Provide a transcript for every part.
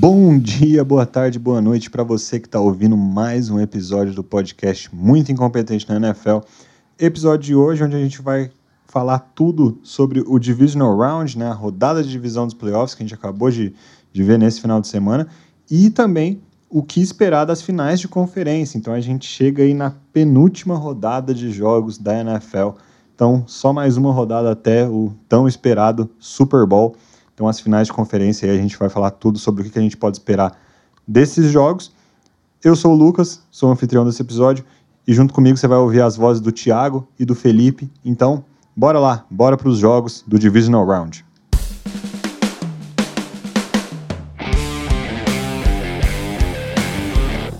Bom dia, boa tarde, boa noite para você que está ouvindo mais um episódio do podcast Muito Incompetente na NFL. Episódio de hoje onde a gente vai falar tudo sobre o Divisional Round, né, a rodada de divisão dos playoffs que a gente acabou de, de ver nesse final de semana, e também o que esperar das finais de conferência. Então a gente chega aí na penúltima rodada de jogos da NFL. Então, só mais uma rodada até o tão esperado Super Bowl. Então, as finais de conferência aí a gente vai falar tudo sobre o que a gente pode esperar desses jogos. Eu sou o Lucas, sou o anfitrião desse episódio, e junto comigo você vai ouvir as vozes do Thiago e do Felipe. Então, bora lá, bora para os jogos do Divisional Round.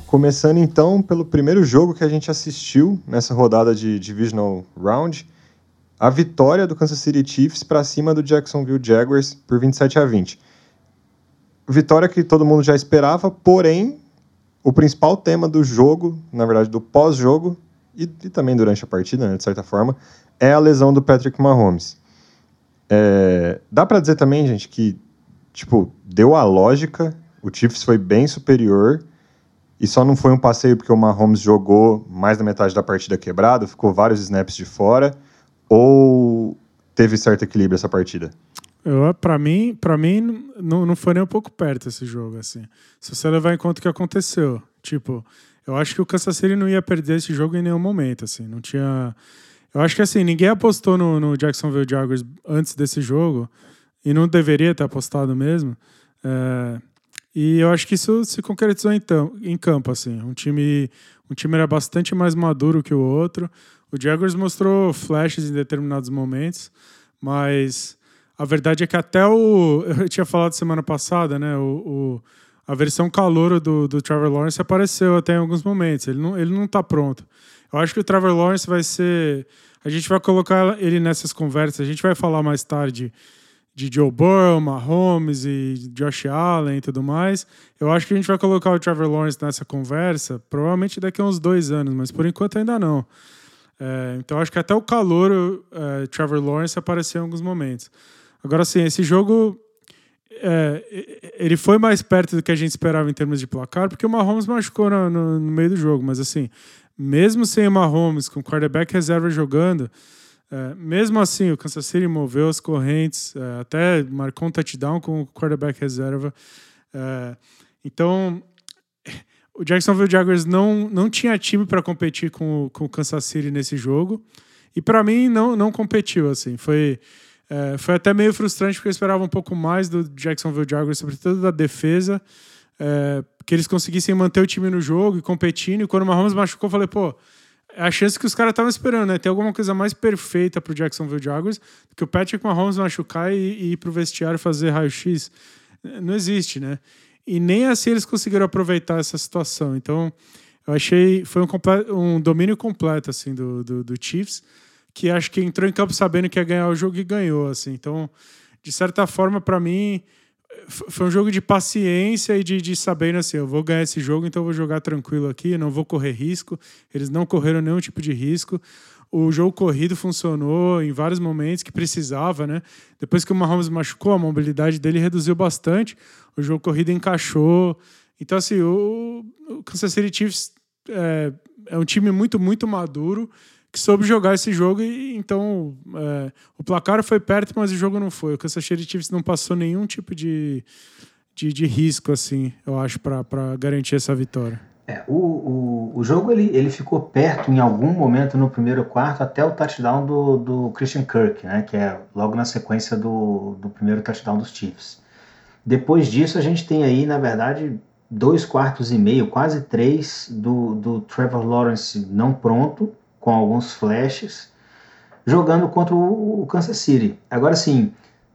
Começando então pelo primeiro jogo que a gente assistiu nessa rodada de Divisional Round, a vitória do Kansas City Chiefs para cima do Jacksonville Jaguars por 27 a 20. Vitória que todo mundo já esperava, porém, o principal tema do jogo, na verdade, do pós-jogo e, e, também durante a partida, né, de certa forma, é a lesão do Patrick Mahomes. É, dá para dizer também, gente, que tipo deu a lógica, o Chiefs foi bem superior e só não foi um passeio porque o Mahomes jogou mais da metade da partida quebrado, ficou vários snaps de fora. Ou teve certo equilíbrio essa partida? Para mim, para mim não, não foi nem um pouco perto esse jogo assim. Se você levar em conta o que aconteceu, tipo, eu acho que o Kansas City não ia perder esse jogo em nenhum momento, assim, não tinha Eu acho que assim, ninguém apostou no, no Jacksonville Jaguars antes desse jogo e não deveria ter apostado mesmo. É, e eu acho que isso se concretizou então, em campo, assim. Um time, um time era bastante mais maduro que o outro. O Jaguars mostrou flashes em determinados momentos, mas a verdade é que até o. Eu tinha falado semana passada, né? O, o a versão calouro do, do Trevor Lawrence apareceu até em alguns momentos. Ele não, ele não tá pronto. Eu acho que o Trevor Lawrence vai ser. A gente vai colocar ele nessas conversas. A gente vai falar mais tarde de Joe Burrow, Mahomes e Josh Allen e tudo mais. Eu acho que a gente vai colocar o Trevor Lawrence nessa conversa, provavelmente daqui a uns dois anos, mas por enquanto ainda não. É, então acho que até o calor, é, Trevor Lawrence apareceu em alguns momentos. Agora sim, esse jogo é, ele foi mais perto do que a gente esperava em termos de placar, porque o Mahomes machucou no, no, no meio do jogo, mas assim, mesmo sem o Mahomes, com o quarterback reserva jogando, é, mesmo assim o Kansas City moveu as correntes, é, até marcou um touchdown com o quarterback reserva. É, então o Jacksonville Jaguars não, não tinha time para competir com, o, com o Kansas City nesse jogo. E para mim não, não competiu, assim. Foi, é, foi até meio frustrante porque eu esperava um pouco mais do Jacksonville Jaguars, sobretudo da defesa, é, que eles conseguissem manter o time no jogo e competindo. E quando o Mahomes machucou, eu falei, pô, é a chance que os caras estavam esperando, né? Ter alguma coisa mais perfeita pro Jacksonville Jaguars do que o Patrick Mahomes machucar e, e ir pro vestiário fazer raio-x. Não existe, né? E nem assim eles conseguiram aproveitar essa situação. Então, eu achei foi um, um domínio completo assim do, do, do, Chiefs, que acho que entrou em campo sabendo que ia ganhar o jogo e ganhou assim. Então, de certa forma, para mim foi um jogo de paciência e de, de sabendo assim, eu vou ganhar esse jogo, então eu vou jogar tranquilo aqui, não vou correr risco. Eles não correram nenhum tipo de risco. O jogo corrido funcionou em vários momentos que precisava, né? Depois que o Mahomes machucou, a mobilidade dele reduziu bastante. O jogo corrido encaixou. Então, assim, o, o Kansas City Chiefs é, é, um time muito, muito maduro que soube jogar esse jogo e então é, o placar foi perto, mas o jogo não foi. O Kansas City Chiefs não passou nenhum tipo de, de, de risco, assim, eu acho, para garantir essa vitória. É, o, o, o jogo ele, ele ficou perto em algum momento no primeiro quarto até o touchdown do, do Christian Kirk, né, que é logo na sequência do, do primeiro touchdown dos Chiefs. Depois disso a gente tem aí, na verdade, dois quartos e meio, quase três, do, do Trevor Lawrence não pronto, com alguns flashes, jogando contra o, Kansas City. Agora sim,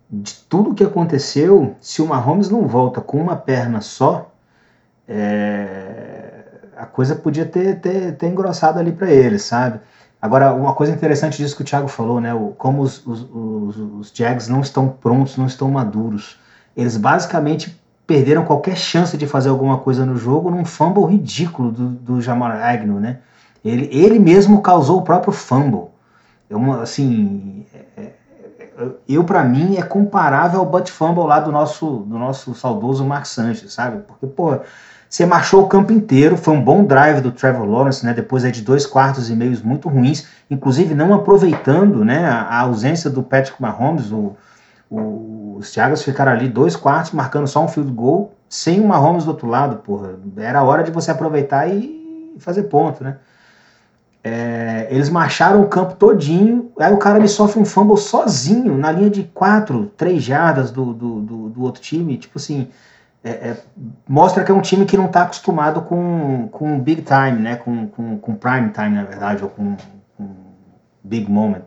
de tudo que aconteceu, se o Mahomes não volta com uma perna só, é, a coisa podia ter, ter, ter engrossado ali para ele, sabe? Agora, uma coisa interessante disso que o Thiago falou, né? Como os, os, os, os Jags não estão prontos, não estão maduros. Eles basicamente perderam qualquer chance de fazer alguma coisa no jogo num fumble ridículo do, do Jamar Agnew, né? Ele, ele mesmo causou o próprio fumble. É assim, é, é, eu para mim é comparável ao butt fumble lá do nosso, do nosso saudoso Mark Sanchez, sabe? Porque, pô, você marchou o campo inteiro, foi um bom drive do Trevor Lawrence, né? Depois é de dois quartos e meios muito ruins, inclusive não aproveitando, né, a, a ausência do Patrick Mahomes, o, os Thiagos ficaram ali dois quartos marcando só um field goal, sem o Mahomes do outro lado, porra. Era hora de você aproveitar e fazer ponto, né? É, eles marcharam o campo todinho, aí o cara me sofre um fumble sozinho, na linha de quatro, três jardas do, do, do, do outro time. Tipo assim, é, é, mostra que é um time que não está acostumado com, com big time, né? Com, com, com prime time, na verdade, ou com, com big moment.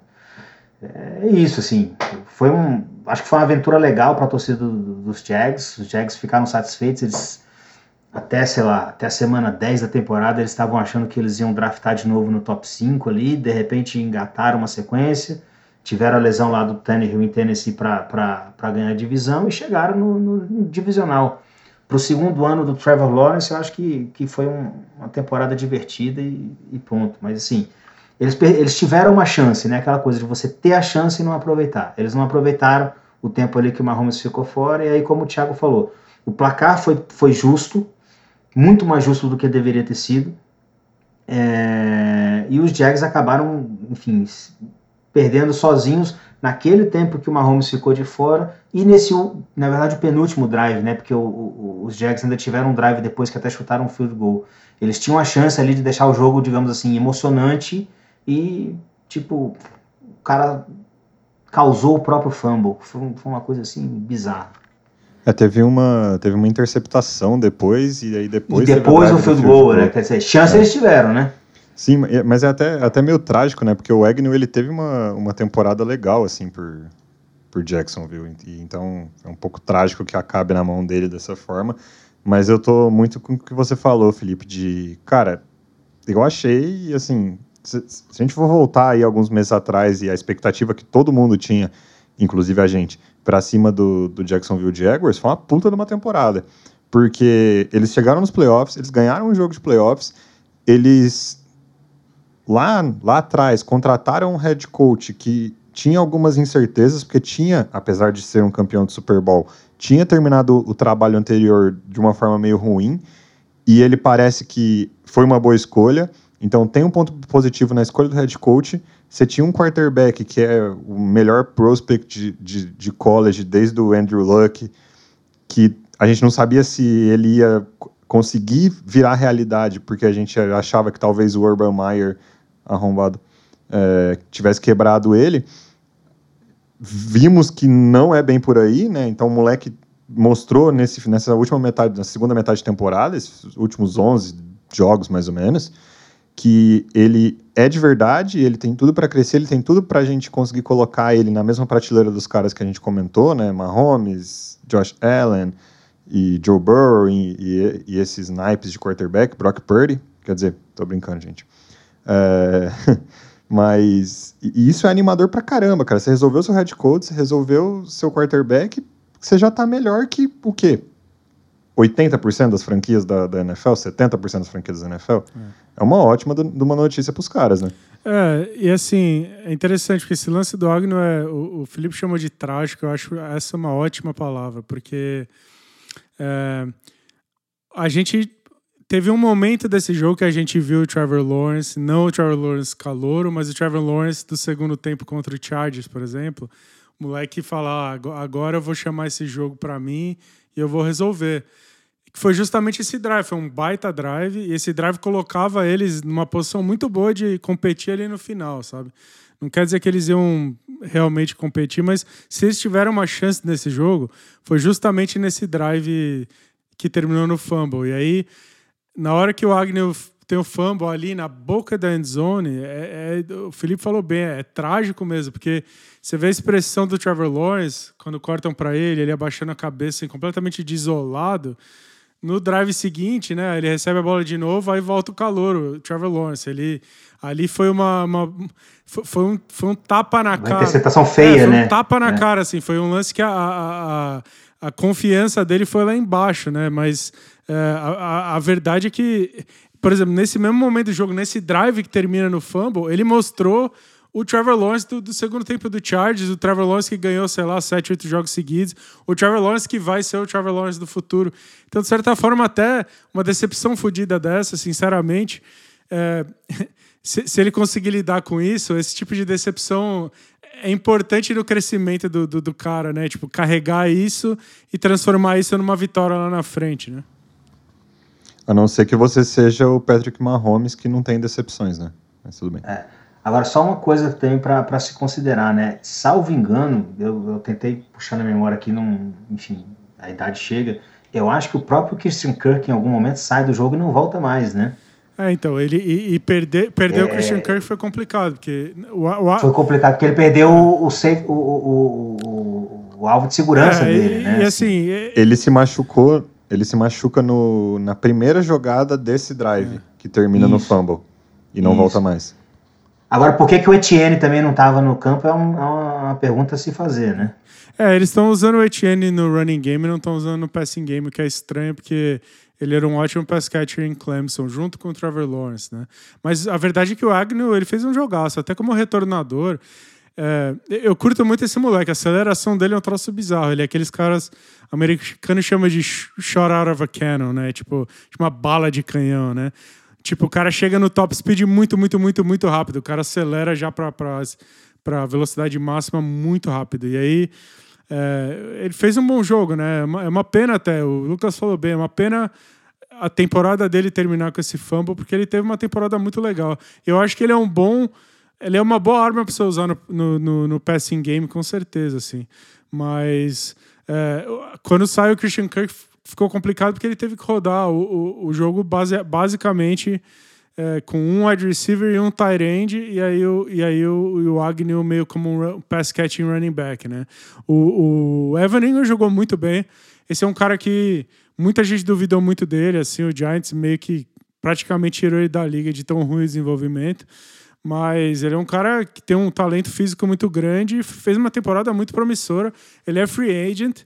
É isso, assim. Foi um, acho que foi uma aventura legal para a torcida do, dos Jags. Os Jags ficaram satisfeitos, eles até, sei lá, até a semana 10 da temporada, eles estavam achando que eles iam draftar de novo no top 5 ali, de repente engataram uma sequência, tiveram a lesão lá do Tannehill em Tennessee para ganhar a divisão e chegaram no, no, no divisional. Para o segundo ano do Trevor Lawrence, eu acho que, que foi um, uma temporada divertida e, e, ponto. Mas assim, eles, eles tiveram uma chance, né? Aquela coisa de você ter a chance e não aproveitar. Eles não aproveitaram o tempo ali que o Mahomes ficou fora, e aí, como o Thiago falou, o placar foi, foi justo, muito mais justo do que deveria ter sido. É, e os Jags acabaram, enfim, perdendo sozinhos naquele tempo que o Mahomes ficou de fora e nesse, na verdade, o penúltimo drive, né? Porque o, o, os Jags ainda tiveram um drive depois que até chutaram um field goal. Eles tinham a chance ali de deixar o jogo, digamos assim, emocionante e, tipo, o cara causou o próprio fumble. Foi, foi uma coisa assim bizarra. É, teve uma, teve uma interceptação depois, e aí depois. E depois o field goal, né? Quer dizer, chance é. eles tiveram, né? Sim, mas é até, até meio trágico, né? Porque o Agnew ele teve uma, uma temporada legal, assim, por, por Jacksonville. E, então é um pouco trágico que acabe na mão dele dessa forma. Mas eu tô muito com o que você falou, Felipe, de. Cara, eu achei, assim. Se, se a gente for voltar aí alguns meses atrás e a expectativa que todo mundo tinha, inclusive a gente, para cima do, do Jacksonville Jaguars, foi uma puta de uma temporada. Porque eles chegaram nos playoffs, eles ganharam um jogo de playoffs, eles lá, lá atrás contrataram um head coach que tinha algumas incertezas, porque tinha, apesar de ser um campeão de Super Bowl, tinha terminado o trabalho anterior de uma forma meio ruim, e ele parece que foi uma boa escolha. Então tem um ponto positivo na escolha do head coach, você tinha um quarterback que é o melhor prospect de, de, de, college desde o Andrew Luck, que a gente não sabia se ele ia conseguir virar realidade, porque a gente achava que talvez o Urban Meyer, arrombado, é, tivesse quebrado ele. Vimos que não é bem por aí, né? Então o moleque mostrou nesse, nessa última metade, na segunda metade de temporada, esses últimos 11 jogos mais ou menos, que ele é de verdade, ele tem tudo para crescer, ele tem tudo para a gente conseguir colocar ele na mesma prateleira dos caras que a gente comentou, né? Mahomes, Josh Allen e Joe Burrow e, e, e esses naipes de quarterback, Brock Purdy, quer dizer, tô brincando, gente. É, mas isso é animador pra caramba, cara. Você resolveu seu head coach, você resolveu seu quarterback, você já tá melhor que o quê? 80% das franquias da, da NFL, 70% das franquias da NFL. É é uma ótima de uma notícia para os caras, né? É, e assim, é interessante, porque esse lance do Agno é. O, o Felipe chamou de trágico, eu acho essa uma ótima palavra, porque é, a gente teve um momento desse jogo que a gente viu o Trevor Lawrence, não o Trevor Lawrence calouro, mas o Trevor Lawrence do segundo tempo contra o Chargers, por exemplo. O moleque falar, ah, agora eu vou chamar esse jogo para mim e eu vou resolver que foi justamente esse drive, foi um baita drive, e esse drive colocava eles numa posição muito boa de competir ali no final, sabe? Não quer dizer que eles iam realmente competir, mas se eles tiveram uma chance nesse jogo, foi justamente nesse drive que terminou no fumble. E aí, na hora que o Agnew tem o fumble ali na boca da endzone, é, é, o Felipe falou bem, é, é, trágico mesmo, porque você vê a expressão do Trevor Lawrence, quando cortam para ele, ele abaixando a cabeça, assim, completamente desolado. No drive seguinte, né, ele recebe a bola de novo, aí volta o calor, o Trevor Lawrence. Ele, ali foi uma, uma foi, um, foi um tapa na uma cara. Interceptação feia, é, né? Um tapa na é. cara, assim. Foi um lance que a, a, a, a, confiança dele foi lá embaixo, né? Mas é, a, a verdade é que, por exemplo, nesse mesmo momento do jogo, nesse drive que termina no fumble, ele mostrou o Trevor Lawrence do, do, segundo tempo do Chargers, o Trevor Lawrence que ganhou, sei lá, 7, 8 jogos seguidos, o Trevor Lawrence que vai ser o Trevor Lawrence do futuro. Então, de certa forma, até uma decepção fodida dessa, sinceramente, é, se, se, ele conseguir lidar com isso, esse tipo de decepção é importante no crescimento do, do, do cara, né? Tipo, carregar isso e transformar isso numa vitória lá na frente, né? A não ser que você seja o Patrick Mahomes, que não tem decepções, né? Mas tudo bem. É. Agora, só uma coisa que tem para se considerar, né? Salvo engano, eu, eu tentei puxar na memória aqui, não, enfim, a idade chega. Eu acho que o próprio Christian Kirk, em algum momento, sai do jogo e não volta mais, né? É, então, ele e, e perder, perder é... o Christian Kirk foi complicado, porque o, o, Foi complicado, porque ele perdeu o, o, safe, o, o, o, alvo de segurança é, dele, e, né? E assim, assim, ele se machucou, ele se machuca no, na primeira jogada desse drive, é. que termina Isso. no fumble, e não Isso. volta mais. Agora, por que, que o Etienne também não estava no campo é, um, é uma pergunta a se fazer, né? É, eles estão usando o Etienne no running game e não estão usando no passing game, o que é estranho, porque ele era um ótimo pass catcher em Clemson, junto com o Trevor Lawrence, né? Mas a verdade é que o Agnew, ele fez um jogaço, até como retornador. É, eu curto muito esse moleque, a aceleração dele é um troço bizarro. Ele é aqueles caras americanos chamam de shot out of a cannon, né? Tipo, uma bala de canhão, né? Tipo, o cara chega no top speed muito, muito, muito, muito rápido. O cara acelera já para velocidade máxima muito rápido. E aí é, ele fez um bom jogo, né? É uma, é uma pena até, o Lucas falou bem, é uma pena a temporada dele terminar com esse fumble, porque ele teve uma temporada muito legal. Eu acho que ele é um bom. Ele é uma boa arma para você usar no, no, no, no, passing game, com certeza, assim. Mas é, quando sai o Christian Kirk, ficou complicado porque ele teve que rodar o, o, o jogo base, basicamente é, com um wide receiver e um tight end, e aí o, e aí o, o Agnew meio como um pass catching running back, né? O, o Evan Ingram jogou muito bem. Esse é um cara que muita gente duvidou muito dele, assim, o Giants meio que praticamente tirou ele da liga de tão ruim desenvolvimento. Mas ele é um cara que tem um talento físico muito grande, fez uma temporada muito promissora. Ele é free agent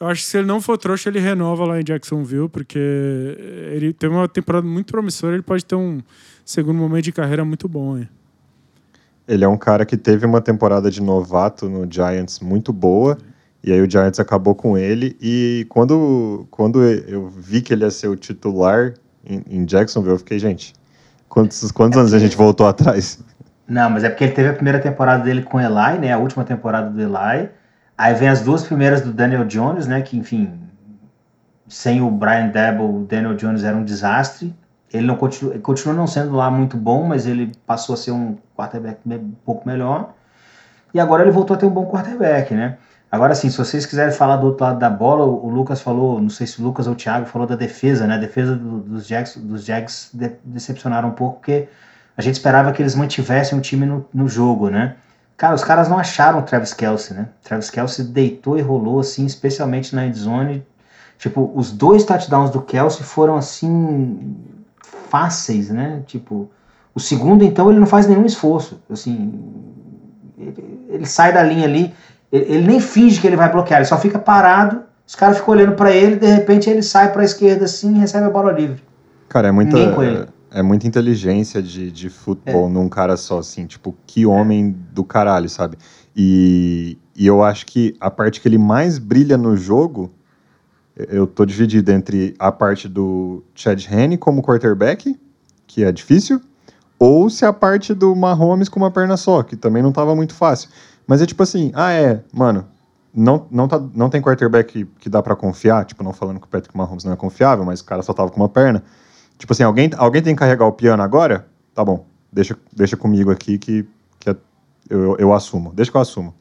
eu acho que se ele não for trouxa, ele renova lá em Jacksonville, porque ele tem uma temporada muito promissora, ele pode ter um segundo momento de carreira muito bom. Hein? Ele é um cara que teve uma temporada de novato no Giants muito boa, e aí o Giants acabou com ele, e quando, quando eu vi que ele ia ser o titular em, em Jacksonville, eu fiquei, gente, quantos, quantos é anos a gente voltou atrás? Não, mas é porque ele teve a primeira temporada dele com Eli, né, a última temporada do Eli, Aí vem as duas primeiras do Daniel Jones, né? Que, enfim, sem o Brian Debo, o Daniel Jones era um desastre. Ele não continua, continua não sendo lá muito bom, mas ele passou a ser um quarterback um pouco melhor. E agora ele voltou a ter um bom quarterback, né? Agora, assim, se vocês quiserem falar do outro lado da bola, o Lucas falou, não sei se o Lucas ou o Thiago falou da defesa, né? A defesa do, dos Jags, dos Jags de, decepcionaram um pouco, porque a gente esperava que eles mantivessem o time no, no jogo, né? Cara, os caras não acharam o Travis Kelsey, né? Travis Kelsey deitou e rolou, assim, especialmente na endzone. Tipo, os dois touchdowns do Kelsey foram, assim, fáceis, né? Tipo, o segundo, então, ele não faz nenhum esforço. Assim, ele, ele sai da linha ali, ele, ele, nem finge que ele vai bloquear, ele só fica parado, os caras ficam olhando para ele, de repente ele sai para a esquerda assim e recebe a bola livre. Cara, é muita é muita inteligência de, de futebol é. num cara só, assim, tipo, que homem do caralho, sabe? E, e eu acho que a parte que ele mais brilha no jogo, eu tô dividido entre a parte do Chad Henne como quarterback, que é difícil, ou se a parte do Mahomes com uma perna só, que também não tava muito fácil. Mas é tipo assim, ah, é, mano, não, não, tá, não tem quarterback que, que dá para confiar, tipo, não falando que o Patrick Mahomes não é confiável, mas o cara só tava com uma perna. Tipo assim, alguém, alguém tem que carregar o piano agora? Tá bom, deixa, deixa comigo aqui que, que é, eu, eu assumo. Deixa que eu assumo.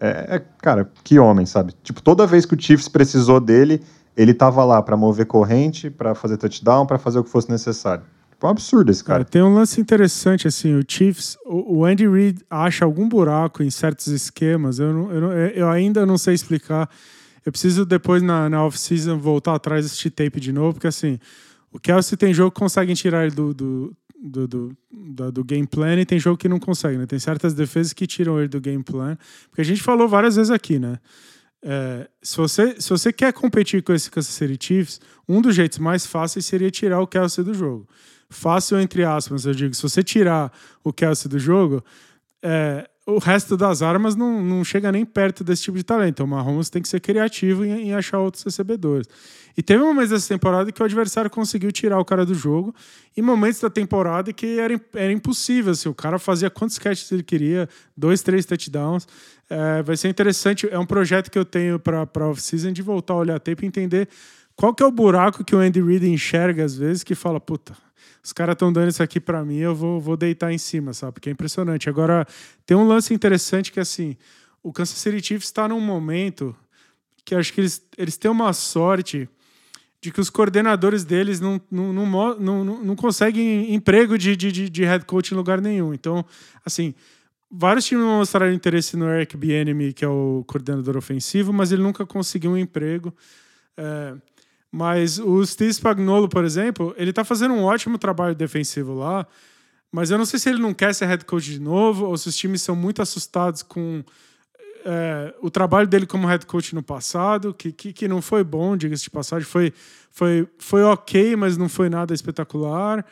É, é, cara, que homem, sabe? Tipo, toda vez que o Chiefs precisou dele, ele tava lá para mover corrente, para fazer touchdown, para fazer o que fosse necessário. Tipo, é um absurdo esse cara. tem um lance interessante, assim, o Chiefs, o, o Andy Reid acha algum buraco em certos esquemas, eu, não, eu, não, eu ainda não sei explicar. Eu preciso depois, na, na off-season, voltar atrás desse tape de novo, porque assim, o Kelsey tem jogo que conseguem tirar ele do, do, do, do, do, do game plan e tem jogo que não consegue, né? Tem certas defesas que tiram ele do game plan. Porque a gente falou várias vezes aqui, né? É, se, você, se você quer competir com esse Kansas City Chiefs, um dos jeitos mais fáceis seria tirar o Kelsey do jogo. Fácil entre aspas, eu digo. Se você tirar o Kelsey do jogo, é, o resto das armas não, não chega nem perto desse tipo de talento. O Mahomes tem que ser criativo em, em achar outros recebedores. E teve momentos dessa temporada que o adversário conseguiu tirar o cara do jogo, e momentos da temporada que era, era impossível. Assim, o cara fazia quantos catches ele queria, dois, três touchdowns. É, vai ser interessante. É um projeto que eu tenho para a off-season de voltar a olhar tape e entender qual que é o buraco que o Andy Reid enxerga às vezes que fala, puta, os caras estão dando isso aqui para mim, eu vou, vou deitar em cima, sabe? Porque é impressionante. Agora, tem um lance interessante que, assim, o Kansas City Chiefs está num momento que acho que eles, eles têm uma sorte de que os coordenadores deles não, não, não, não, não conseguem emprego de, de, de head coach em lugar nenhum. Então, assim, vários times mostraram interesse no Eric Bieniemy, que é o coordenador ofensivo, mas ele nunca conseguiu um emprego. É, mas o Steve Spagnuolo, por exemplo, ele tá fazendo um ótimo trabalho defensivo lá, mas eu não sei se ele não quer ser head coach de novo ou se os times são muito assustados com é, o trabalho dele como head coach no passado, que, que, que não foi bom, diga-se de passagem, foi, foi, foi ok, mas não foi nada espetacular.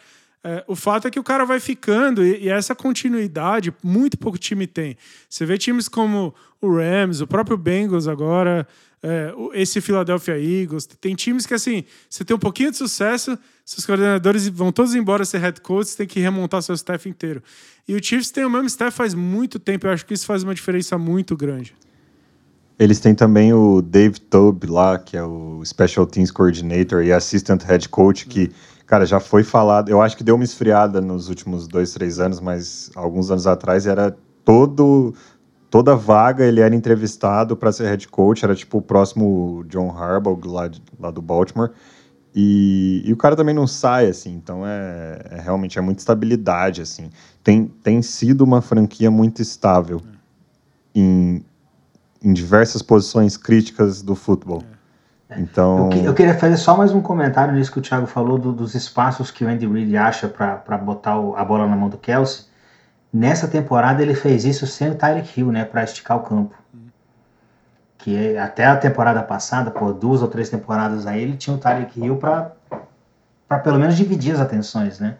É, o fato é que o cara vai ficando e, e, essa continuidade muito pouco time tem. Você vê times como o Rams, o próprio Bengals agora, é, esse Philadelphia Eagles. Tem times que, assim, você tem um pouquinho de sucesso, seus coordenadores vão todos embora ser head coach, você tem que remontar seu staff inteiro. E o Chiefs tem o mesmo staff faz muito tempo, eu acho que isso faz uma diferença muito grande. Eles têm também o Dave Tobe lá, que é o Special Teams Coordinator e Assistant Head Coach, que, cara, já foi falado. Eu acho que deu uma esfriada nos últimos dois, três anos, mas alguns anos atrás era todo toda vaga ele era entrevistado para ser head coach, era tipo o próximo John Harbaugh lá, de, lá do Baltimore. E, e, o cara também não sai, assim, então é, é, realmente é muita estabilidade, assim. Tem, tem sido uma franquia muito estável em, em diversas posições críticas do futebol. Então... Eu, eu, queria fazer só mais um comentário nisso que o Thiago falou, do, dos espaços que o Andy Reid acha para botar o, a bola na mão do Kelsey. Nessa temporada ele fez isso sem o Tyreek Hill, né, para esticar o campo. Que até a temporada passada, por duas ou três temporadas aí, ele tinha o Tyreek Hill para para pelo menos dividir as atenções, né?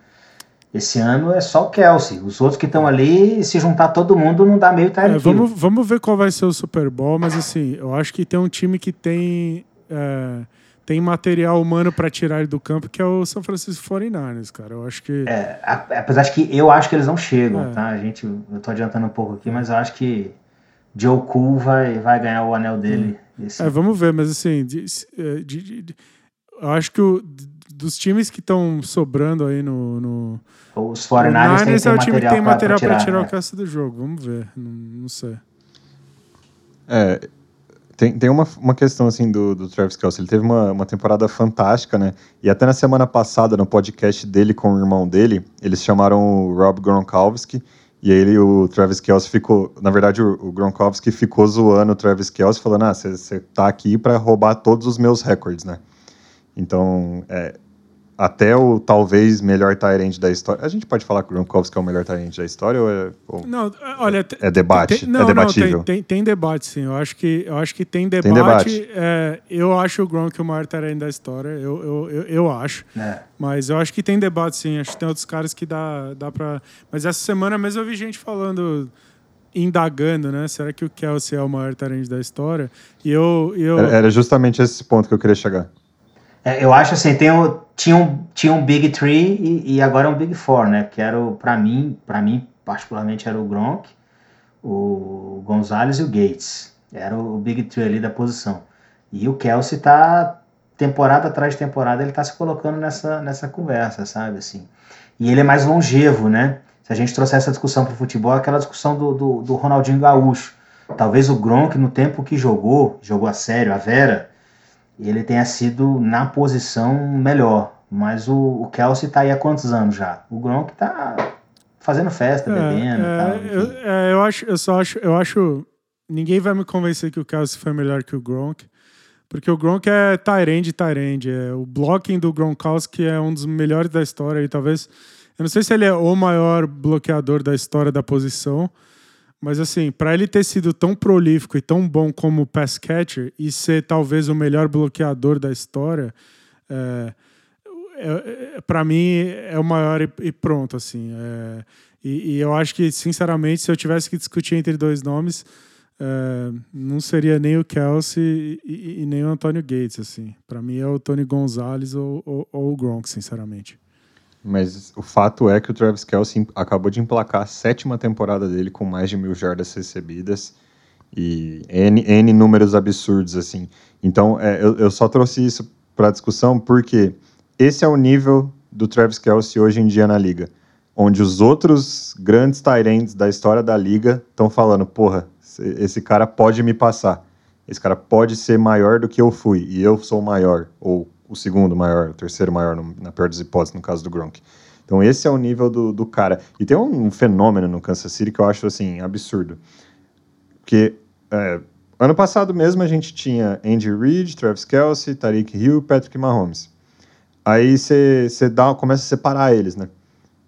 Esse ano é só o Kelsey. Os outros que estão ali, se juntar todo mundo, não dá meio Tyreek é, vamos, vamos ver qual vai ser o Super Bowl, mas assim, eu acho que tem um time que tem. É tem material humano para tirar ele do campo, que é o São Francisco 49ers, cara. Eu acho que. É, apesar de que eu acho que eles não chegam, é. tá? A gente, eu tô adiantando um pouco aqui, mas eu acho que Joe Cool vai, vai ganhar o anel dele. É, vamos ver, mas assim, de, de, de, eu acho que o, dos times que estão sobrando aí no. no os 49ers tem, é o time que tem material para tirar, tirar né? o cast do jogo. Vamos ver, não, não sei. É, tem, tem uma, uma questão, assim, do, do Travis Kelce. Ele teve uma, uma temporada fantástica, né? E até na semana passada, no podcast dele com o irmão dele, eles chamaram o Rob Gronkowski. E aí o Travis Kelce ficou... Na verdade, o, o Gronkowski ficou zoando o Travis Kelce, falando, ah, você tá aqui para roubar todos os meus recordes, né? Então, é, até o talvez melhor Tyrant da história. A gente pode falar que o Gronkowski é o melhor Tyrant da história ou é. Ou não, olha. É debate? Tem, não, é debatível? Não, tem, tem, tem, debate, sim. Eu acho que, eu acho que tem debate. Tem debate. É, eu acho o Gronk o maior Tyrant da história. Eu, eu, eu, eu acho. É. Mas eu acho que tem debate, sim. Acho que tem outros caras que dá, dá pra. Mas essa semana mesmo eu vi gente falando indagando, né? Será que o Kelsey é o maior Tyrant da história? E eu, eu... Era justamente esse ponto que eu queria chegar. É, eu acho assim, tem o, tinha, um, tinha um Big Three e, e agora é um Big Four, né? Que era o, pra mim, para mim, particularmente, era o Gronk, o Gonzalez e o Gates. Era o Big Three ali da posição. E o Kelsey tá, temporada atrás de temporada, ele tá se colocando nessa, nessa conversa, sabe? Assim. E ele é mais longevo, né? Se a gente trouxer essa discussão pro futebol, aquela discussão do, do, do Ronaldinho Gaúcho. Talvez o Gronk, no tempo que jogou, jogou a sério, a Vera, ele tenha sido na posição melhor. Mas o, o Kelsey tá aí há quantos anos já? O Gronk tá fazendo festa, é, bebendo é, tal, eu, é, eu, acho, eu só acho, eu acho. Ninguém vai me convencer que o Kelsey foi melhor que o Gronk. Porque o Gronk é Tyrande, Tyrande. É, o blocking do Gronkowski é um dos melhores da história. E talvez. Eu não sei se ele é o maior bloqueador da história da posição. Mas assim, para ele ter sido tão prolífico e tão bom como pass catcher e ser talvez o melhor bloqueador da história, é, é, é para mim é o maior e, pronto assim. É, E, e, eu acho que, sinceramente, se eu tivesse que discutir entre dois nomes, é, não seria nem o Kelsey e, e, nem o Antônio Gates, assim. Para mim é o Tony Gonzalez ou, ou, ou, o Gronk, sinceramente. Mas o fato é que o Travis Kelsey acabou de emplacar a sétima temporada dele com mais de mil jardas recebidas e N, N números absurdos, assim. Então, é, eu, eu só trouxe isso para discussão porque esse é o nível do Travis Kelsey hoje em dia na liga, onde os outros grandes tight da história da liga estão falando, porra, esse cara pode me passar. Esse cara pode ser maior do que eu fui, e eu sou maior, ou o segundo maior, o terceiro maior, no, na pior das hipóteses, no caso do Gronk. Então esse é o nível do, do cara. E tem um fenômeno no Kansas City que eu acho, assim, absurdo. Porque é, ano passado mesmo a gente tinha Andy Reid, Travis Kelsey, Tariq Hill Patrick Mahomes. Aí você começa a separar eles, né?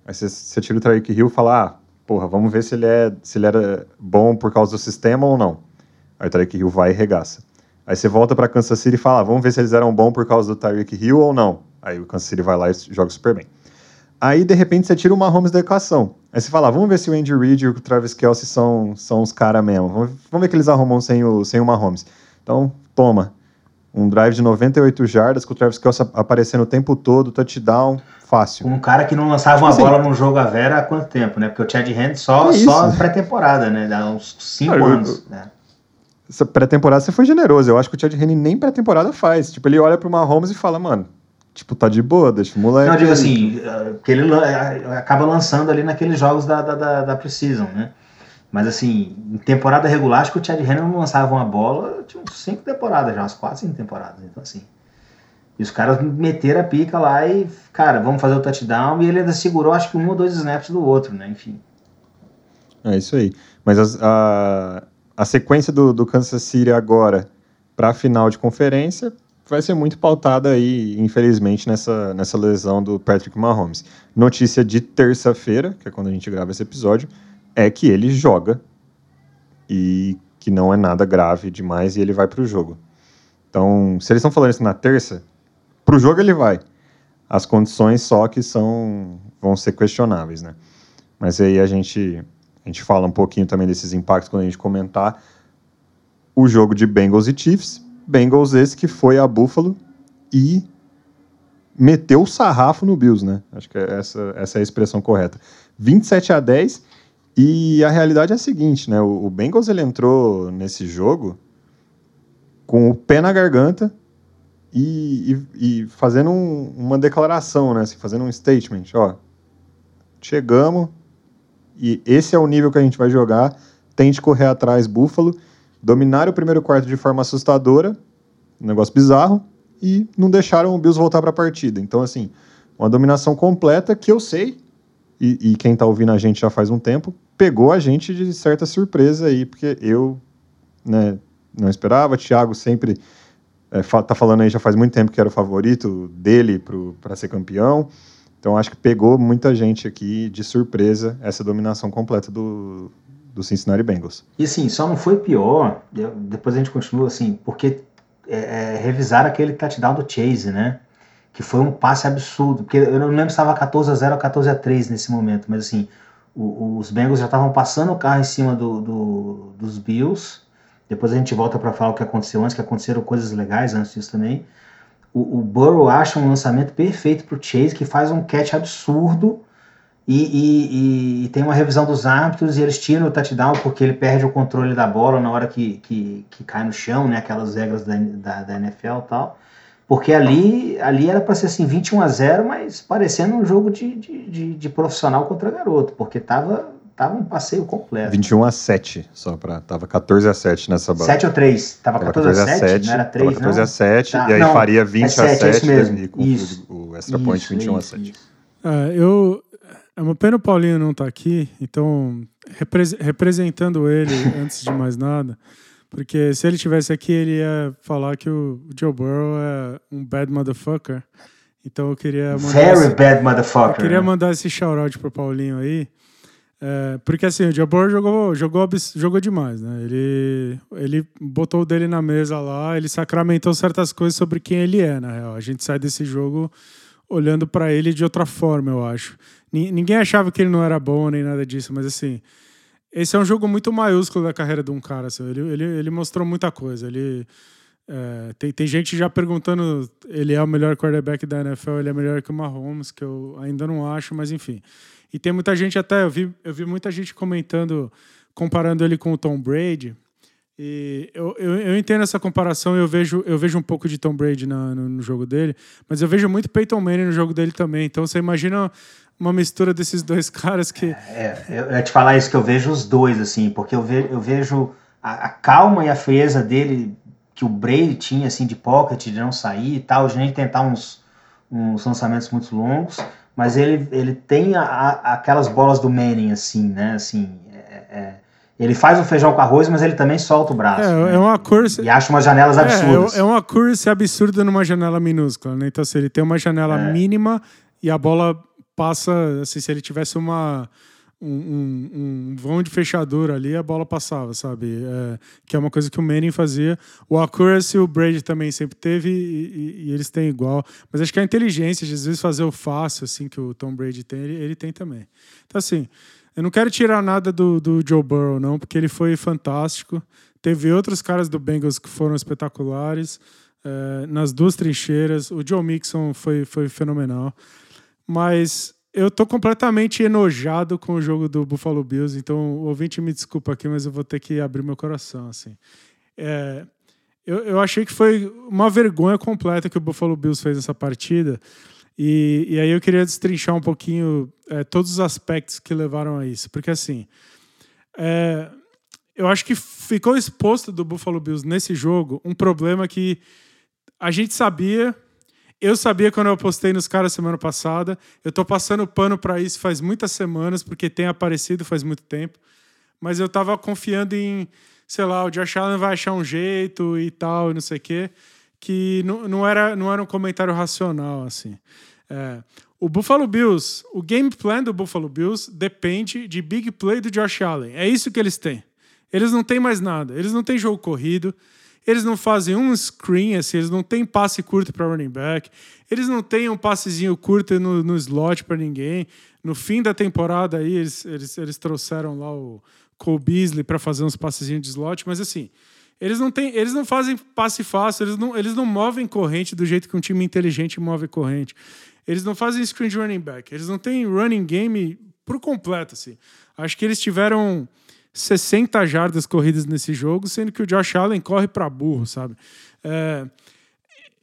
Aí você tira o Tariq Hill e fala, ah, porra, vamos ver se ele, é, se ele era bom por causa do sistema ou não. Aí o Tyreek Hill vai e regaça. Aí você volta para Kansas City e fala, ah, vamos ver se eles eram bons por causa do Tyreek Hill ou não. Aí o Kansas City vai lá e joga super bem. Aí, de repente, você tira o Mahomes da equação. Aí você fala, ah, vamos ver se o Andy Reid e o Travis Kelsey são, são os caras mesmo. Vamos, vamos ver que eles arrumam sem o, sem o Mahomes. Então, toma. Um drive de 98 jardas com o Travis Kelsey aparecendo o tempo todo, touchdown, fácil. Um cara que não lançava tipo uma assim, bola num jogo a Vera há quanto tempo, né? Porque o Chad Hand só, é só pré-temporada, né? Dá uns 5 anos, né? Essa pré-temporada você foi generoso. Eu acho que o Chad Henne nem pré-temporada faz. Tipo, ele olha pro Mahomes e fala, mano, tipo, tá de boa, deixa o moleque. Não, eu digo assim, eh, que ele eh, acaba lançando ali naqueles jogos da, da, da, da Precision, né? Mas assim, em temporada regular, acho que o Chad Henne não lançava uma bola, tinha uns 5 temporadas já, umas 4, 5 temporadas. Então, assim. E os caras meteram a pica lá e, cara, vamos fazer o touchdown. E ele ainda segurou, acho que um ou dois snaps do outro, né? Enfim. É isso aí. Mas as, a, a sequência do, do Kansas City agora para a final de conferência vai ser muito pautada aí, infelizmente, nessa, nessa lesão do Patrick Mahomes. Notícia de terça-feira, que é quando a gente grava esse episódio, é que ele joga e que não é nada grave demais e ele vai para o jogo. Então, se eles estão falando isso na terça, para o jogo ele vai. As condições só que são vão ser questionáveis, né? Mas aí a gente a gente fala um pouquinho também desses impactos quando a gente comentar o jogo de Bengals e Chiefs. Bengals esse que foi a Buffalo e meteu o sarrafo no Bills, né? Acho que é essa, essa é a expressão correta. 27 a 10 e a realidade é a seguinte, né? O, o Bengals ele entrou nesse jogo com o pé na garganta, e, e, e fazendo um, uma declaração, né? Assim, fazendo um statement, ó, chegamos e esse é o nível que a gente vai jogar. Tente correr atrás, Buffalo, dominar o primeiro quarto de forma assustadora, um negócio bizarro, e não deixaram o Bills voltar para a partida. Então, assim, uma dominação completa que eu sei, e, e quem está ouvindo a gente já faz um tempo, pegou a gente de certa surpresa aí, porque eu né, não esperava, Thiago sempre é, tá falando aí já faz muito tempo que era o favorito dele para ser campeão. Então acho que pegou muita gente aqui de surpresa essa dominação completa do, do Cincinnati Bengals. E assim, só não foi pior, depois a gente continua assim, porque é, é, revisar aquele touchdown do Chase, né? Que foi um passe absurdo, porque eu não lembro se estava 14 a 0 ou 14 a 3 nesse momento, mas assim, o, os Bengals já estavam passando o carro em cima do, do, dos Bills, depois a gente volta para falar o que aconteceu antes, que aconteceram coisas legais antes disso também. O, o Burrow acha um lançamento perfeito para o Chase, que faz um catch absurdo e, e, e, tem uma revisão dos árbitros e eles tiram o touchdown porque ele perde o controle da bola na hora que, que, que cai no chão, né? Aquelas regras da, da, da NFL e tal. Porque ali, ali era para ser assim 21 a 0 mas parecendo um jogo de, de, de, de profissional contra garoto, porque tava Tava um passeio completo. 21 a 7, só para Tava 14 a 7 nessa bola. 7 ou 3? Tava, tava 14, 14 a 7, 7, não era 3, tava 14 não? a 7, tá. e aí não, faria 20 é 7, a 7, é mesmo. com isso. o extra point isso, 21 isso, a 7. É, eu, é uma pena o Paulinho não estar tá aqui, então, repre representando ele antes de mais nada, porque se ele tivesse aqui, ele ia falar que o Joe Burrow é um bad motherfucker. Então eu queria mandar. Very esse, bad motherfucker. Eu queria mandar esse shout-out pro Paulinho aí. É, porque assim, o Jabor jogou, jogou, jogou demais, né? Ele, ele botou o dele na mesa lá, ele sacramentou certas coisas sobre quem ele é, na real. A gente sai desse jogo olhando para ele de outra forma, eu acho. Ninguém achava que ele não era bom nem nada disso, mas assim, esse é um jogo muito maiúsculo da carreira de um cara. Assim. Ele, ele, ele mostrou muita coisa. Ele, é, tem, tem gente já perguntando ele é o melhor quarterback da NFL, ele é melhor que o Mahomes, que eu ainda não acho, mas enfim. E tem muita gente até, eu vi, eu vi muita gente comentando, comparando ele com o Tom Brady. E eu, eu, eu, entendo essa comparação, eu vejo, eu vejo um pouco de Tom Brady na, no, no, jogo dele, mas eu vejo muito Peyton Manning no jogo dele também. Então você imagina uma mistura desses dois caras que. É, eu ia te falar isso, que eu vejo os dois, assim, porque eu, ve, eu vejo a, a calma e a frieza dele que o Brady tinha, assim, de pocket, de não sair e tal, de nem tentar uns, uns lançamentos muito longos, mas ele, ele tem a, a, aquelas bolas do Manning, assim, né, assim, é, é, ele faz o feijão com arroz, mas ele também solta o braço. É, né? é uma curse... E acha umas janelas é, absurdas. É, é uma curse absurda numa janela minúscula, né, então, se assim, ele tem uma janela é. mínima e a bola passa, assim, se ele tivesse uma um, um, vão de fechadura ali, a bola passava, sabe? É, que é uma coisa que o Manning fazia. O accuracy o Brady também sempre teve e, e, e, eles têm igual. Mas acho que a inteligência de às vezes fazer o fácil, assim, que o Tom Brady tem, ele, ele tem também. Então, assim, eu não quero tirar nada do, do Joe Burrow, não, porque ele foi fantástico. Teve outros caras do Bengals que foram espetaculares. É, nas duas trincheiras. O Joe Mixon foi, foi fenomenal. Mas eu tô completamente enojado com o jogo do Buffalo Bills, então o ouvinte me desculpa aqui, mas eu vou ter que abrir meu coração, assim. É, eu, eu achei que foi uma vergonha completa que o Buffalo Bills fez nessa partida, e, e aí eu queria destrinchar um pouquinho é, todos os aspectos que levaram a isso, porque assim, é, eu acho que ficou exposto do Buffalo Bills nesse jogo um problema que a gente sabia eu sabia quando eu postei nos caras semana passada. Eu tô passando pano para isso faz muitas semanas, porque tem aparecido faz muito tempo. Mas eu tava confiando em, sei lá, o Josh Allen vai achar um jeito e tal, e não sei o quê. Que não, não, era, não era um comentário racional, assim. É, o Buffalo Bills, o game plan do Buffalo Bills depende de big play do Josh Allen. É isso que eles têm. Eles não têm mais nada. Eles não têm jogo corrido. Eles não fazem um screen, assim, eles não têm passe curto para running back, eles não têm um passezinho curto no, no slot para ninguém. No fim da temporada aí, eles, eles, eles trouxeram lá o Cole Beasley para fazer uns passezinhos de slot, mas assim, eles não, têm, eles não fazem passe fácil, eles não, eles não movem corrente do jeito que um time inteligente move corrente. Eles não fazem screen de running back, eles não têm running game por completo, assim. Acho que eles tiveram 60 jardas corridas nesse jogo, sendo que o Josh Allen corre para burro, sabe? É...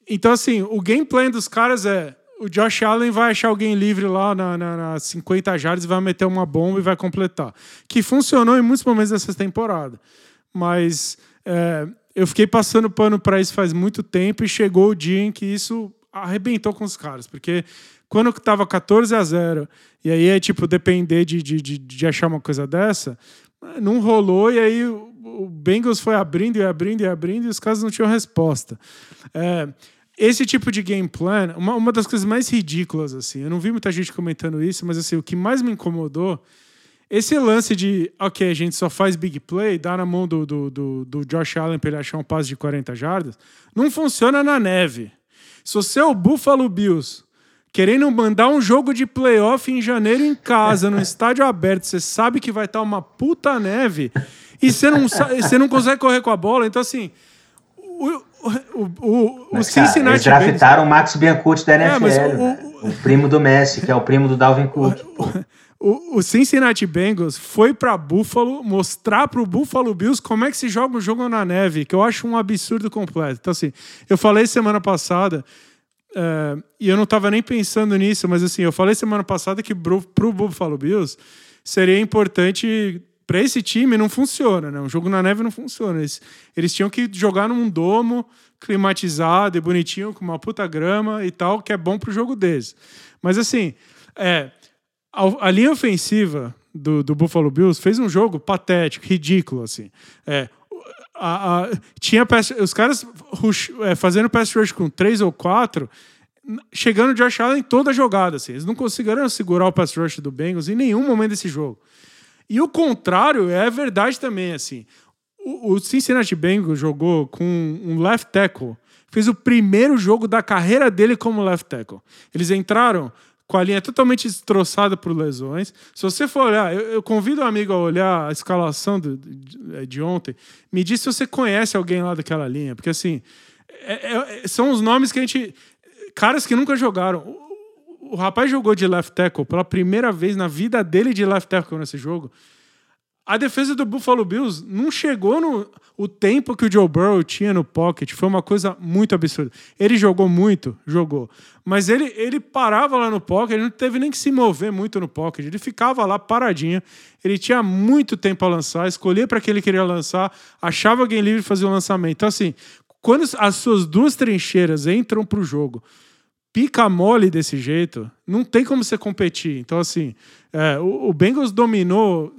Então, assim, o gameplay dos caras é o Josh Allen vai achar alguém livre lá na, na, na 50 jardas vai meter uma bomba e vai completar. Que funcionou em muitos momentos dessa temporada. Mas é, eu fiquei passando pano para isso faz muito tempo e chegou o dia em que isso arrebentou com os caras. Porque quando estava 14 a 0 e aí é tipo depender de, de, de, de achar uma coisa dessa, não rolou, e aí o Bengals foi abrindo e abrindo e abrindo, e os caras não tinham resposta. É, esse tipo de game plan, uma, uma das coisas mais ridículas, assim, eu não vi muita gente comentando isso, mas assim, o que mais me incomodou, esse lance de, ok, a gente só faz big play, dá na mão do, do, do, do Josh Allen para ele achar um passe de 40 jardas, não funciona na neve. Se você é o Buffalo Bills, querendo mandar um jogo de playoff em janeiro em casa, no estádio aberto, você sabe que vai estar uma puta neve e você não, você não consegue correr com a bola. Então, assim, o, o, o, mas, o Cincinnati. Eles draftaram o Max Biancucci da NFL, é, o, né? o, primo do Messi, que é o primo do Dalvin Cook. O, o, Cincinnati Bengals foi para Buffalo mostrar para o Buffalo Bills como é que se joga o jogo na neve, que eu acho um absurdo completo. Então, assim, eu falei semana passada Uh, e eu não estava nem pensando nisso, mas assim, eu falei semana passada que para o Buffalo Bills seria importante para esse time não funciona, né? Um jogo na neve não funciona. Eles, eles tinham que jogar num domo climatizado e bonitinho, com uma puta grama e tal, que é bom para o jogo deles. Mas assim, é, a, a linha ofensiva do, do, Buffalo Bills fez um jogo patético, ridículo, assim. É, a, a, tinha pass, os caras rush, é, fazendo pass rush com três ou quatro, chegando de Josh Allen em toda a jogada. Assim. Eles não conseguiram segurar o pass rush do Bengals em nenhum momento desse jogo. E o contrário é verdade também. assim. O, o Cincinnati Bengals jogou com um left tackle fez o primeiro jogo da carreira dele como left tackle. Eles entraram com a linha totalmente destroçada por lesões. Se você for olhar, eu, eu convido um amigo a olhar a escalação de, de, de, ontem. Me diz se você conhece alguém lá daquela linha, porque assim é, é, são os nomes que a gente, caras que nunca jogaram. O, o rapaz jogou de left tackle pela primeira vez na vida dele de left tackle nesse jogo a defesa do Buffalo Bills não chegou no o tempo que o Joe Burrow tinha no pocket. Foi uma coisa muito absurda. Ele jogou muito, jogou. Mas ele, ele parava lá no pocket, ele não teve nem que se mover muito no pocket. Ele ficava lá paradinho. Ele tinha muito tempo a lançar, escolher para que ele queria lançar, achava alguém livre fazer o lançamento. Então, assim, quando as suas duas trincheiras entram para o jogo, pica mole desse jeito, não tem como você competir. Então, assim, é, o, o Bengals dominou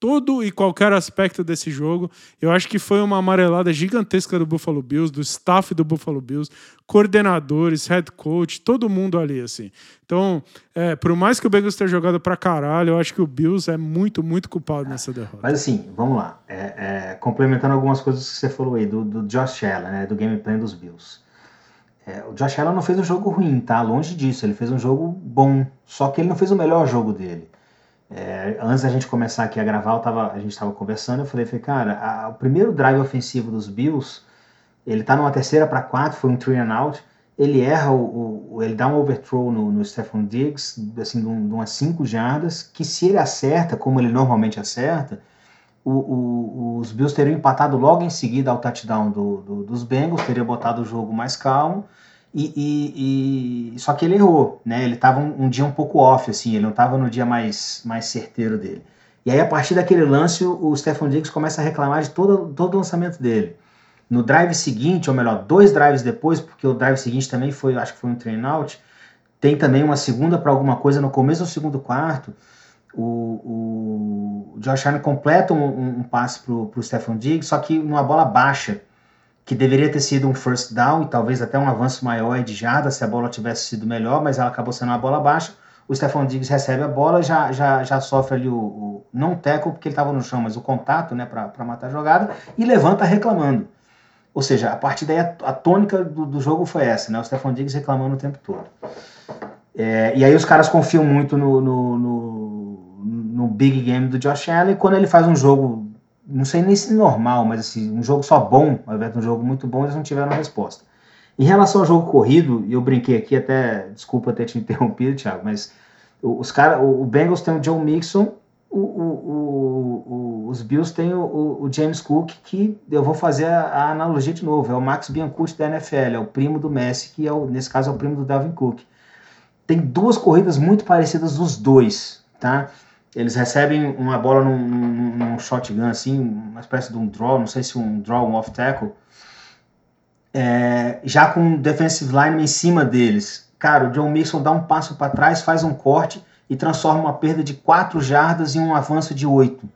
todo e qualquer aspecto desse jogo. Eu acho que foi uma amarelada gigantesca do Buffalo Bills, do staff do Buffalo Bills, coordenadores, head coach, todo mundo ali, assim. Então, é, por mais que o Bengals tenha jogado pra caralho, eu acho que o Bills é muito, muito culpado nessa derrota. Mas assim, vamos lá. É, é, complementando algumas coisas que você falou aí, do, do Josh Allen, né, do game plan dos Bills. É, o Josh Allen não fez um jogo ruim, tá? Longe disso. Ele fez um jogo bom. Só que ele não fez o melhor jogo dele. É, antes da gente começar aqui a gravar, tava, a gente estava conversando, eu falei, falei cara, a, o primeiro drive ofensivo dos Bills, ele tá numa terceira para quatro, foi um three and out, ele erra, o, o ele dá um overthrow no, no Diggs, assim, de, um, de umas cinco jardas, que se ele acerta, como ele normalmente acerta, o, o, os Bills teriam empatado logo em seguida ao touchdown do, do, dos Bengals, teria botado o jogo mais calmo, e, e, e, só que ele errou, né? Ele estava um, um, dia um pouco off, assim, ele não estava no dia mais, mais certeiro dele. E aí, a partir daquele lance, o Stefan Diggs começa a reclamar de todo, todo o lançamento dele. No drive seguinte, ou melhor, dois drives depois, porque o drive seguinte também foi, acho que foi um train out, tem também uma segunda para alguma coisa no começo do segundo quarto. O, o Josh Allen completa um, um, um passe para o Stefan Diggs, só que numa bola baixa que deveria ter sido um first down e talvez até um avanço maior de jarda se a bola tivesse sido melhor, mas ela acabou sendo uma bola baixa. O Stefan Diggs recebe a bola, já, já, já sofre ali o, o não tackle porque ele estava no chão, mas o contato né, para matar a jogada e levanta reclamando. Ou seja, a partir daí a, a tônica do, do, jogo foi essa, né? O Stefan Diggs reclamando o tempo todo. É, e aí os caras confiam muito no, no, no, no big game do Josh Allen. Quando ele faz um jogo não sei nem se normal, mas assim, um jogo só bom, ao invés de um jogo muito bom, eles não tiveram resposta. Em relação ao jogo corrido, eu brinquei aqui até, desculpa ter te interrompido, Thiago, mas os cara, o Bengals tem o Joe Mixon, o, o, o, os Bills têm o, James Cook, que eu vou fazer a, a, analogia de novo, é o Max Biancucci da NFL, é o primo do Messi, que é nesse caso é o primo do Dalvin Cook. Tem duas corridas muito parecidas dos dois, tá? Eles recebem uma bola num, num, num, shotgun, assim, uma espécie de um draw, não sei se um draw, um off tackle, é, já com o defensive line em cima deles. Cara, o John Mixon dá um passo para trás, faz um corte e transforma uma perda de 4 jardas em um avanço de 8.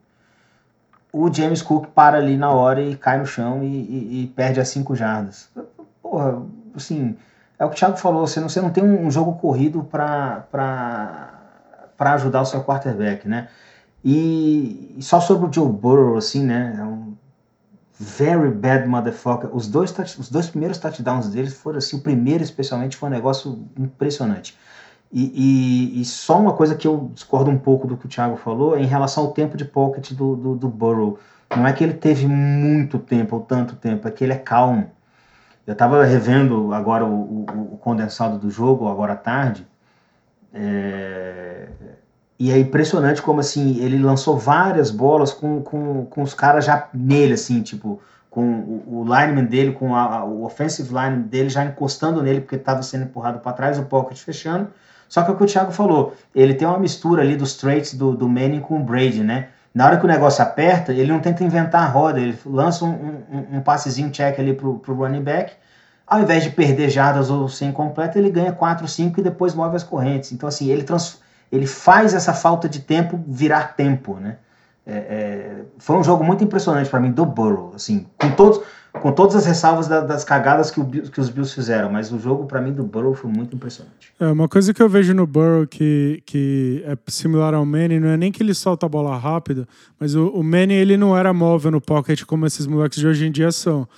O James Cook para ali na hora e cai no chão e, e, e perde as 5 jardas. Porra, assim, é o que o Thiago falou, você não, você não tem um jogo corrido para para ajudar o seu quarterback, né? E, só sobre o Joe Burrow, assim, né? É um very bad motherfucker. Os dois, os dois primeiros touchdowns deles foram assim, o primeiro especialmente foi um negócio impressionante. E, e, e, só uma coisa que eu discordo um pouco do que o Thiago falou é em relação ao tempo de pocket do, do, do Burrow. Não é que ele teve muito tempo ou tanto tempo, é que ele é calmo. Eu estava revendo agora o, o, o, condensado do jogo, agora à tarde, é... E é impressionante como assim ele lançou várias bolas com, com, com os caras já nele, assim, tipo, com o, o lineman dele, com a, a, o offensive line dele já encostando nele, porque estava sendo empurrado para trás, o pocket fechando. Só que é o que o Thiago falou, ele tem uma mistura ali dos traits do, do Manning com o Brady, né? Na hora que o negócio aperta, ele não tenta inventar a roda, ele lança um, um, um passezinho check ali pro, pro running back, ao invés de perder jardas ou ser incompleto, ele ganha 4, 5 e depois move as correntes. Então, assim, ele, trans, ele faz essa falta de tempo virar tempo, né? É, é, foi um jogo muito impressionante para mim do Burrow, assim, com todos, com todas as ressalvas da, das cagadas que, o, que, os Bills fizeram, mas o jogo para mim do Burrow foi muito impressionante. É, uma coisa que eu vejo no Burrow que, que é similar ao Manny não é nem que ele solta a bola rápido, mas o, o ele não era móvel no pocket como esses moleques de hoje em dia são.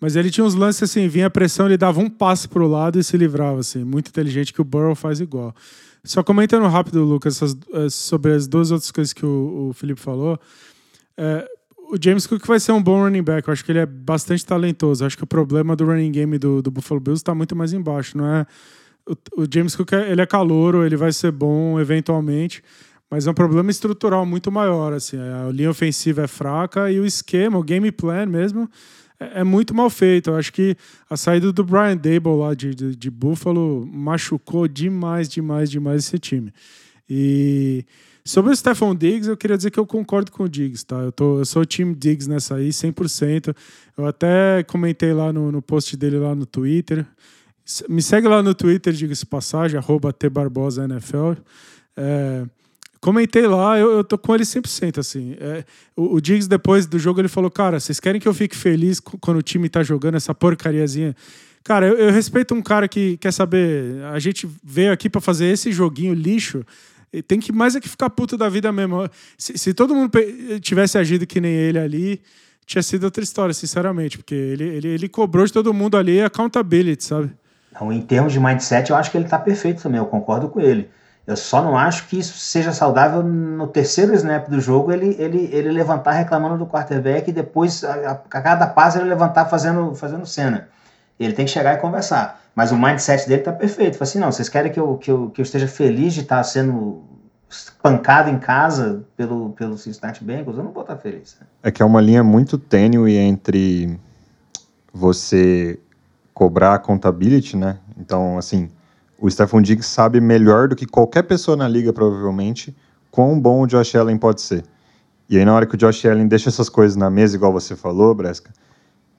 Mas ele tinha uns lances assim, vinha a pressão, ele dava um passe pro lado e se livrava, assim. Muito inteligente que o Burrow faz igual. Só comentando rápido, Lucas, eh, sobre as duas outras coisas que o, o Felipe falou. É, o James Cook vai ser um bom running back. Eu acho que ele é bastante talentoso. Eu acho que o problema do running game do, do Buffalo Bills está muito mais embaixo. Não é o, o James Cook ele é calouro, ele vai ser bom eventualmente, mas é um problema estrutural muito maior. Assim, a linha ofensiva é fraca e o esquema, o game plan mesmo, é, é muito mal feito. Eu acho que a saída do Brian Dable lá de, de, de Buffalo machucou demais, demais, demais esse time. E sobre o Stephon Diggs, eu queria dizer que eu concordo com o Diggs, tá? Eu, tô, eu sou o time Diggs nessa aí, 100%. Eu até comentei lá no, no post dele lá no Twitter. Me segue lá no Twitter, diga-se passagem, arroba tbarbosanfl. É, comentei lá, eu, eu tô com ele 100%, assim. É, o, o Diggs, depois do jogo, ele falou, cara, vocês querem que eu fique feliz quando o time tá jogando essa porcariazinha? Cara, eu, eu respeito um cara que quer saber, a gente veio aqui para fazer esse joguinho lixo, tem que mais é que ficar puto da vida mesmo. Se, se todo mundo tivesse agido que nem ele ali, tinha sido outra história, sinceramente, porque ele, ele, ele cobrou de todo mundo ali accountability, sabe? Então, em termos de mindset, eu acho que ele está perfeito também, eu concordo com ele. Eu só não acho que isso seja saudável no terceiro snap do jogo ele, ele, ele levantar reclamando do quarterback e depois, a, a cada passo, ele levantar fazendo, fazendo cena. Ele tem que chegar e conversar. Mas o mindset dele está perfeito. Fala assim, não, vocês querem que eu, que eu, que eu esteja feliz de estar sendo pancado em casa pelo, pelo Cincinnati Bengals? Eu não vou estar feliz. É que é uma linha muito tênue entre você cobrar accountability, né? Então, assim, o Stephon Diggs sabe melhor do que qualquer pessoa na liga, provavelmente, quão bom o Josh Allen pode ser. E aí, na hora que o Josh Allen deixa essas coisas na mesa, igual você falou, Bresca,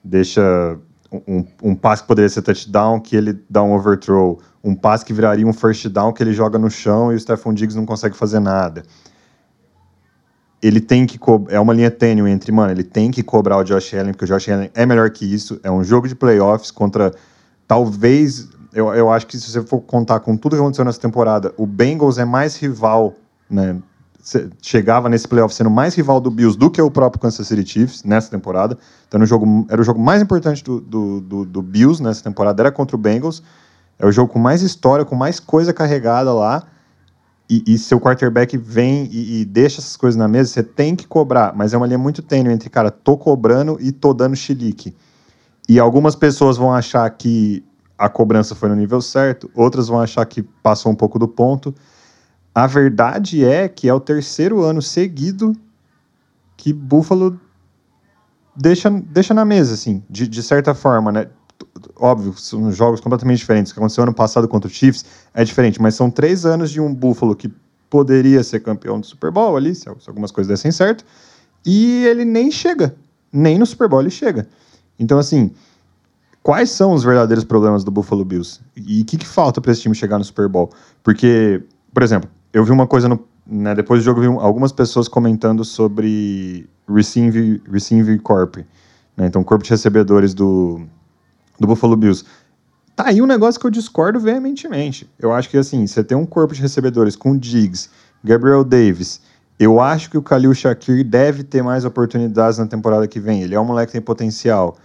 deixa um, um passe que poderia ser touchdown, que ele dá um overthrow, um passe que viraria um first down, que ele joga no chão e o Stephon Diggs não consegue fazer nada ele tem que é uma linha tênue entre, mano, ele tem que cobrar o Josh Allen, porque o Josh Allen é melhor que isso, é um jogo de playoffs contra talvez, eu, eu acho que se você for contar com tudo que aconteceu nessa temporada, o Bengals é mais rival, né, chegava nesse playoff sendo mais rival do Bills do que o próprio Kansas City Chiefs nessa temporada, então o jogo, era o jogo mais importante do, do, do, do Bills nessa temporada, era contra o Bengals, é o jogo com mais história, com mais coisa carregada lá, e, e seu quarterback vem e, e, deixa essas coisas na mesa, você tem que cobrar. Mas é uma linha muito tênue entre, cara, tô cobrando e tô dando chilique. E algumas pessoas vão achar que a cobrança foi no nível certo, outras vão achar que passou um pouco do ponto. A verdade é que é o terceiro ano seguido que Buffalo deixa, deixa na mesa, assim, de, de certa forma, né? óbvio, são jogos completamente diferentes. O que aconteceu ano passado contra o Chiefs é diferente, mas são três anos de um Buffalo que poderia ser campeão do Super Bowl ali, se algumas coisas dessem certo, e ele nem chega. Nem no Super Bowl ele chega. Então, assim, quais são os verdadeiros problemas do Buffalo Bills? E o que, que falta para esse time chegar no Super Bowl? Porque, por exemplo, eu vi uma coisa no. Né, depois do jogo, eu vi algumas pessoas comentando sobre Receive, receive Corp. Né, então, corpo de recebedores do, do Buffalo Bills. Tá aí um negócio que eu discordo veementemente. Eu acho que, assim, você tem um corpo de recebedores com Diggs, Gabriel Davis. Eu acho que o Khalil Shakir deve ter mais oportunidades na temporada que vem. Ele é um moleque que tem potencial.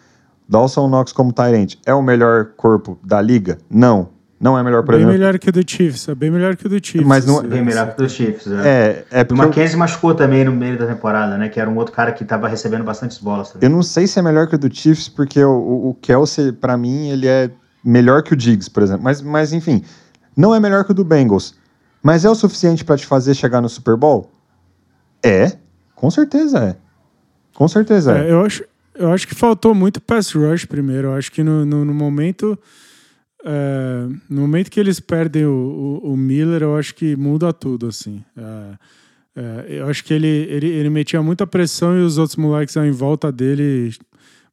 Dawson Knox como Tyrant é o melhor corpo da liga? Não. Não é melhor, por bem exemplo. melhor que o do Chiefs, é bem melhor que o do Chiefs. Mas não... Bem melhor que o do Chiefs, é. É, é porque... O Mackenzie eu... machucou também no meio da temporada, né? Que era um outro cara que estava recebendo bastante bolas. Também. Eu não sei se é melhor que o do Chiefs, porque o, o, o Kelsey, para mim, ele é melhor que o Diggs, por exemplo. Mas, mas, enfim, não é melhor que o do Bengals. Mas é o suficiente para te fazer chegar no Super Bowl? É, com certeza é. Com certeza é. é. eu, acho, eu acho que faltou muito pass rush primeiro. Eu acho que no, no, no momento é, no momento que eles perdem o, o, o, Miller, eu acho que muda tudo, assim. É, é, eu acho que ele, ele, ele metia muita pressão e os outros moleques em volta dele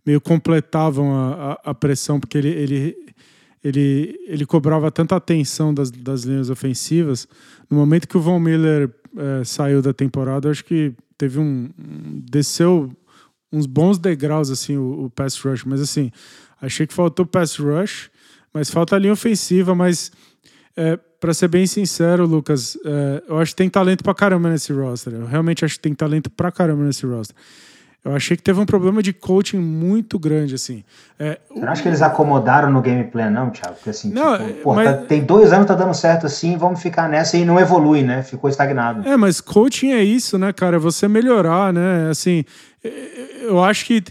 meio completavam a, a, a pressão, porque ele, ele, ele, ele cobrava tanta atenção das, das linhas ofensivas. No momento que o Von Miller é, saiu da temporada, eu acho que teve um, desceu uns bons degraus assim o, o pass rush, mas assim, achei que faltou pass rush mas falta a linha ofensiva, mas é, para ser bem sincero, Lucas, é, eu acho que tem talento pra caramba nesse roster. Eu realmente acho que tem talento pra caramba nesse roster. Eu achei que teve um problema de coaching muito grande, assim. É, Você não acha que eles acomodaram no gameplay, não, Thiago? Porque assim, Não, tipo, porra, mas- tá- tem dois anos tá dando certo assim, vamos ficar nessa e não evolui, né? Ficou estagnado. É, mas coaching é isso, né, cara? É Você melhorar, né? Assim, eu acho que.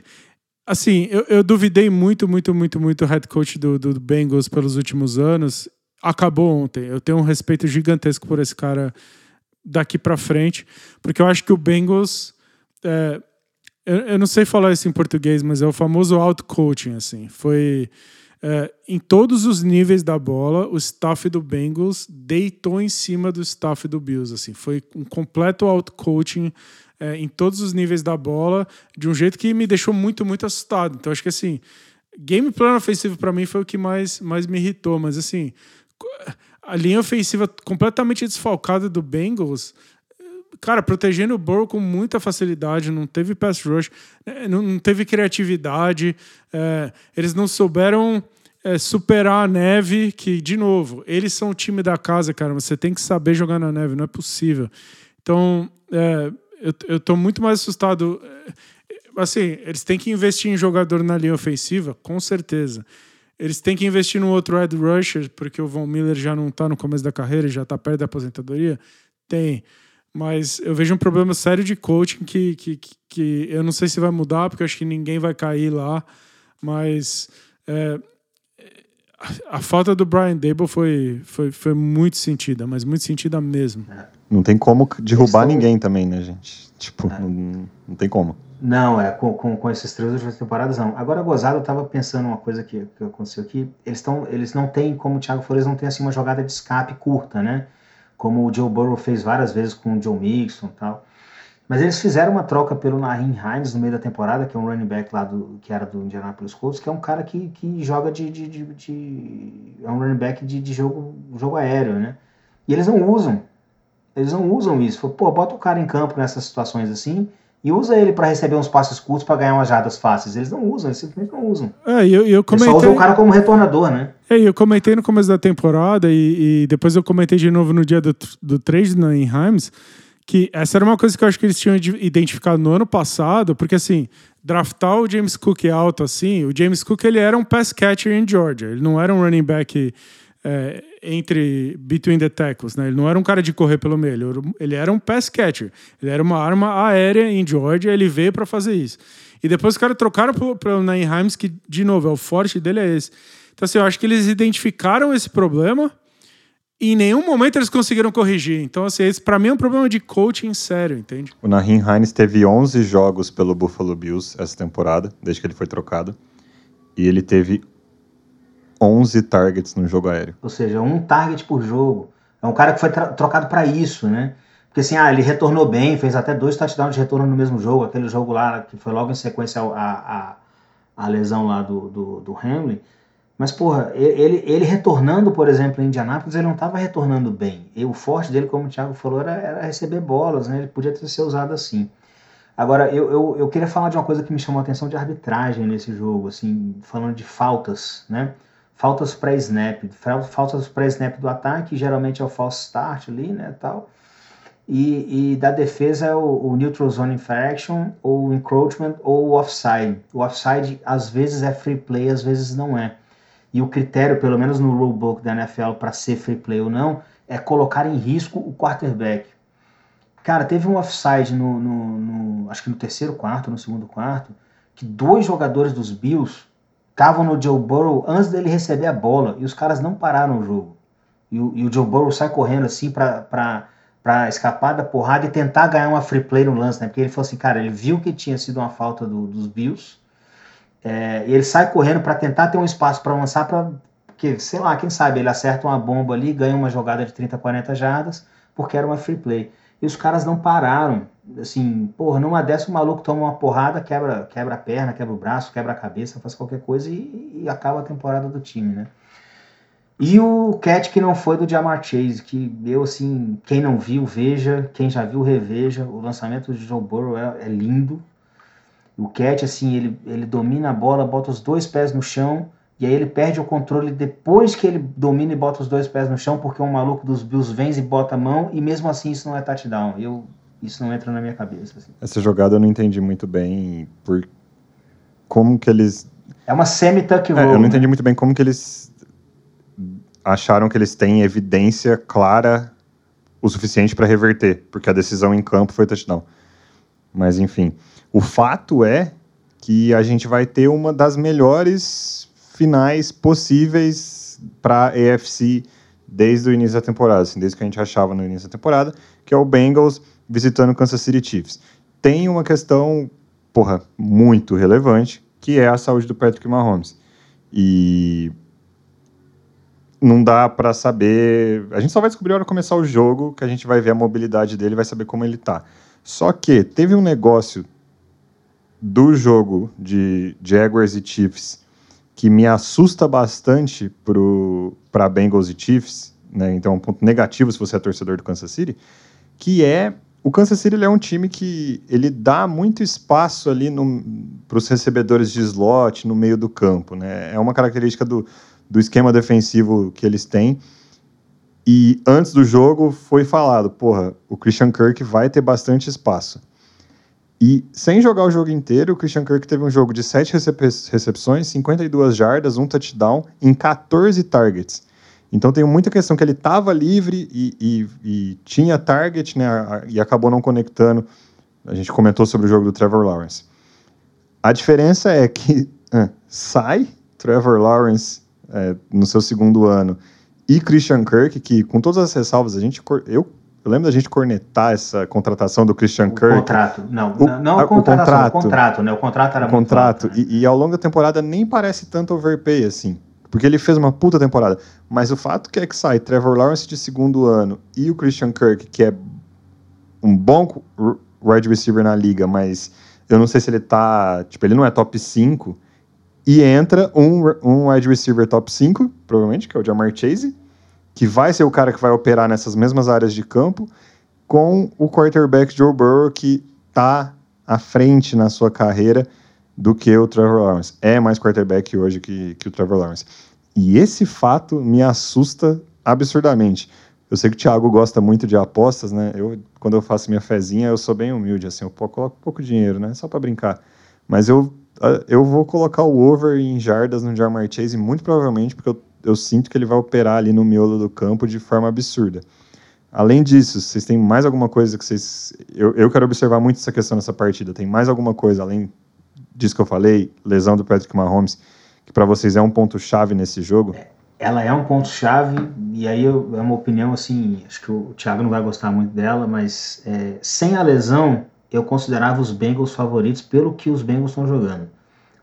Assim, eu, eu duvidei muito, muito, muito, muito o head coach do, do Bengals pelos últimos anos. Acabou ontem. Eu tenho um respeito gigantesco por esse cara daqui pra frente, porque eu acho que o Bengals. é, eu, eu não sei falar isso em português, mas é o famoso out-coaching, assim. Foi. é, em todos os níveis da bola, o staff do Bengals deitou em cima do staff do Bills. Assim, foi um completo out-coaching é, em todos os níveis da bola, de um jeito que me deixou muito, muito assustado. Então, acho que assim, game plan ofensivo para mim foi o que mais, mais me irritou. Mas assim, a linha ofensiva completamente desfalcada do Bengals cara, protegendo o Burrow com muita facilidade, não teve pass rush, eh, não, teve criatividade, eh, eles não souberam eh, superar a neve, que, de novo, eles são o time da casa, cara, você tem que saber jogar na neve, não é possível. Então, eh, eu, tô muito mais assustado. eh, Assim, eles têm que investir em jogador na linha ofensiva, com certeza. Eles têm que investir no outro Ed Rusher, porque o Von Miller já não tá no começo da carreira já tá perto da aposentadoria. Tem mas eu vejo um problema sério de coaching que, que, que, eu não sei se vai mudar, porque eu acho que ninguém vai cair lá, mas é, a, a falta do Brian Dable foi, foi, foi muito sentida, mas muito sentida mesmo. Não tem como derrubar tão- ninguém também, né, gente? Tipo, não, não tem como. Não, é, com, com, com esses três últimas temporadas, não. Agora, gozado, eu tava pensando uma coisa que, que aconteceu aqui. Eles, tão, eles não têm, como o Thiago falou, eles não têm assim, uma jogada de escape curta, né? Como o Joe Burrow fez várias vezes com o Joe Mixon e tal. Mas eles fizeram uma troca pelo Nahin Hines no meio da temporada, que é um running back lá do, que era do Indianapolis Colts, que é um cara que, que joga de, de, de, de- É um running back de, de jogo, jogo aéreo, né? E eles não usam. Eles não usam isso. Falou, Pô, bota o cara em campo nessas situações assim e usa ele para receber uns passes curtos para ganhar umas jadas fáceis. Eles não usam, eles simplesmente não usam. É, eu, eu Eles só usam comentei, o cara como retornador, né? é, e eu comentei no começo da temporada e, e depois eu comentei de novo no dia do, do trade na Himes que essa era uma coisa que eu acho que eles tinham ide- identificado no ano passado, porque assim, draftar o James Cook alto assim, o James Cook ele era um pass catcher em Georgia, ele não era um running back é, entre between the tackles, né? Ele não era um cara de correr pelo meio, ele era um- pass catcher, ele era uma arma aérea em Georgia, ele veio para fazer isso. E depois os caras trocaram para o Nain Himes, que de novo é o forte dele é esse. Então assim, eu acho que eles identificaram esse problema e em nenhum momento eles conseguiram corrigir. Então assim, esse para mim é um problema de coaching sério, entende? O Nahin Hines teve 11 jogos pelo Buffalo Bills essa temporada, desde que ele foi trocado. E ele teve 11 targets no jogo aéreo. Ou seja, um target por jogo. É um cara que foi trocado para isso, né? Porque assim, ah, ele retornou bem, fez até dois touchdowns de retorno no mesmo jogo, aquele jogo lá que foi logo em sequência a, a, a lesão lá do, do, do Hamlin. Mas, porra, ele, ele retornando, por exemplo, em Indianápolis, ele não estava retornando bem. E o forte dele, como o Thiago falou, era, era receber bolas, né? Ele podia ter ser usado assim. Agora, eu, eu, eu queria falar de uma coisa que me chamou a atenção de arbitragem nesse jogo, assim, falando de faltas, né? Faltas pré-snap, fal- faltas pré-snap do ataque, geralmente é o false start ali, né, tal. E, e da defesa é o, o neutral zone infraction, ou encroachment, ou offside. O offside às vezes é free play, às vezes não é. E o critério, pelo menos no rulebook da NFL, para ser free play ou não, é colocar em risco o quarterback. Cara, teve um offside no, no, no- acho que no terceiro quarto, no segundo quarto, que dois jogadores dos Bills estavam no Joe Burrow antes dele receber a bola e os caras não pararam o jogo. E o, e o Joe Burrow sai correndo assim para escapar da porrada e tentar ganhar uma free play no lance, né? Porque ele falou assim, cara, ele viu que tinha sido uma falta do- dos Bills é, e ele sai correndo para tentar ter um espaço para lançar para porque, sei lá, quem sabe ele acerta uma bomba ali, ganha uma jogada de 30, 40 jardas, porque era uma free play. E os caras não pararam. Assim, porra, numa dessa o maluco toma uma porrada, quebra, quebra a perna, quebra o braço, quebra a cabeça, faz qualquer coisa e, e acaba a temporada do time, né? E o catch que não foi do Jamar Chase, que eu, assim, quem não viu, veja, quem já viu, reveja. O lançamento de Joe Burrow é, é lindo. O catch, assim, ele, ele domina a bola, bota os dois pés no chão, e aí ele perde o controle depois que ele domina e bota os dois pés no chão, porque um maluco dos Bills vem e bota a mão, e mesmo assim isso não é touchdown. Eu, Isso não entra na minha cabeça. Assim. Essa jogada eu não entendi muito bem por como que eles. É uma semi-tuck roll. É, eu não né? entendi muito bem como que eles acharam que eles têm evidência clara o suficiente para reverter, porque a decisão em campo foi touchdown. Mas enfim, o fato é que a gente vai ter uma das melhores finais possíveis para AFC desde o início da temporada, assim, desde que a gente achava no início da temporada, que é o Bengals visitando o Kansas City Chiefs. Tem uma questão, porra, muito relevante, que é a saúde do Patrick Mahomes. E não dá para saber. A gente só vai descobrir na hora que começar o jogo, que a gente vai ver a mobilidade dele, vai saber como ele tá. Só que teve um negócio do jogo de Jaguars e Chiefs que me assusta bastante para Bengals e Chiefs, né? Então, um ponto negativo se você é torcedor do Kansas City, que é o Kansas City é um time que ele dá muito espaço ali para os recebedores de slot no meio do campo, né? É uma característica do, do esquema defensivo que eles têm. E antes do jogo foi falado, porra, o Christian Kirk vai ter bastante espaço. E sem jogar o jogo inteiro, o Christian Kirk teve um jogo de 7 recepções, 52 jardas, um touchdown em 14 targets. Então tem muita questão que ele estava livre e, e, e, tinha target, né? E acabou não conectando. A gente comentou sobre o jogo do Trevor Lawrence. A diferença é que uh, sai Trevor Lawrence é, no seu segundo ano e Christian Kirk, que com todas as ressalvas, a gente, eu eu lembro da gente cornetar essa contratação do Christian o Kirk. Contrato. Não, o, não a, o contrato. O contrato, né? O contrato era o contrato. Alto, né? e, e, ao longo da temporada nem parece tanto overpay assim. Porque ele fez uma puta temporada. Mas o fato que é que sai Trevor Lawrence de segundo ano e o Christian Kirk, que é um bom wide receiver na liga, mas eu não sei se ele tá. Tipo, ele não é top 5. E entra um, um wide receiver top 5, provavelmente, que é o Jamar Chase que vai ser o cara que vai operar nessas mesmas áreas de campo, com o quarterback Joe Burrow, que está à frente na sua carreira do que o Trevor Lawrence. É mais quarterback hoje que, que o Trevor Lawrence. E esse fato me assusta absurdamente. Eu sei que o Thiago gosta muito de apostas, né? Eu, quando eu faço minha fezinha, eu sou bem humilde, assim, eu coloco pouco dinheiro, né? Só para brincar. Mas eu, eu vou colocar o over em jardas no Jamar Chase, muito provavelmente, porque eu eu sinto que ele vai operar ali no miolo do campo de forma absurda. Além disso, vocês têm mais alguma coisa que vocês. Eu, eu quero observar muito essa questão nessa partida. Tem mais alguma coisa, além disso que eu falei, lesão do Patrick Mahomes, que para vocês é um ponto-chave nesse jogo? Ela é um ponto-chave, e aí eu, é uma opinião assim. Acho que o Thiago não vai gostar muito dela, mas é, sem a lesão, eu considerava os Bengals favoritos pelo que os Bengals estão jogando.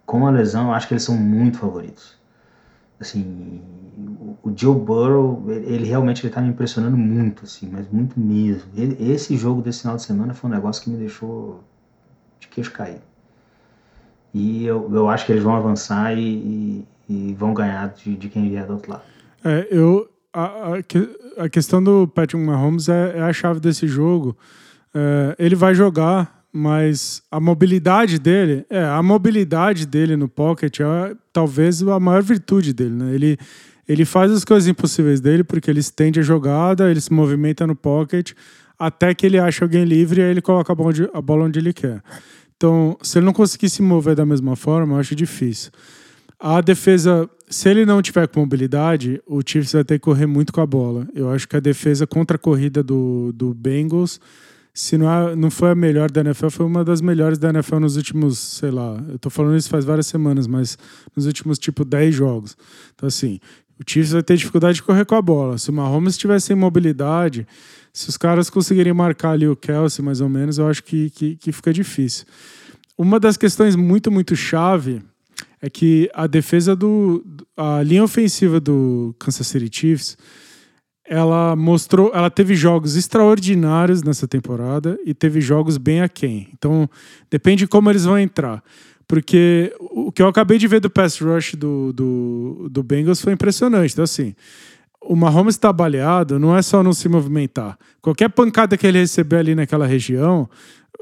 Com a lesão, eu acho que eles são muito favoritos assim, o Joe Burrow, ele realmente está me impressionando muito, assim, mas muito mesmo. Ele, esse jogo desse final de semana foi um negócio que me deixou de queixo cair. E eu, eu acho que eles vão avançar e, e, e vão ganhar de, de, quem vier do outro lado. É, eu, a, a, a questão do Patrick Mahomes é, é a chave desse jogo. É, ele vai jogar mas a mobilidade dele, é, a mobilidade dele no pocket é talvez a maior virtude dele, né? Ele, ele faz as coisas impossíveis dele porque ele estende a jogada, ele se movimenta no pocket até que ele acha alguém livre e aí ele coloca a bola, onde, a bola onde ele quer. Então, se ele não conseguir se mover da mesma forma, eu acho difícil. A defesa, se ele não tiver com mobilidade, o Chiefs vai ter que correr muito com a bola. Eu acho que a defesa contra a corrida do, do Bengals se não, é, não foi a melhor da NFL, foi uma das melhores da NFL nos últimos, sei lá, eu tô falando isso faz várias semanas, mas nos últimos, tipo, 10 jogos. Então, assim, o Chiefs vai ter dificuldade de correr com a bola. Se o Mahomes tivesse sem mobilidade, se os caras conseguirem marcar ali o Kelsey, mais ou menos, eu acho que, que, que fica difícil. Uma das questões muito, muito chave é que a defesa do. a linha ofensiva do Kansas City Chiefs ela mostrou, ela teve jogos extraordinários nessa temporada e teve jogos bem aquém. Então, depende de como eles vão entrar. Porque o que eu acabei de ver do pass rush do, do, do Bengals foi impressionante. Então, assim, o Mahomes está baleado, não é só não se movimentar. Qualquer pancada que ele receber ali naquela região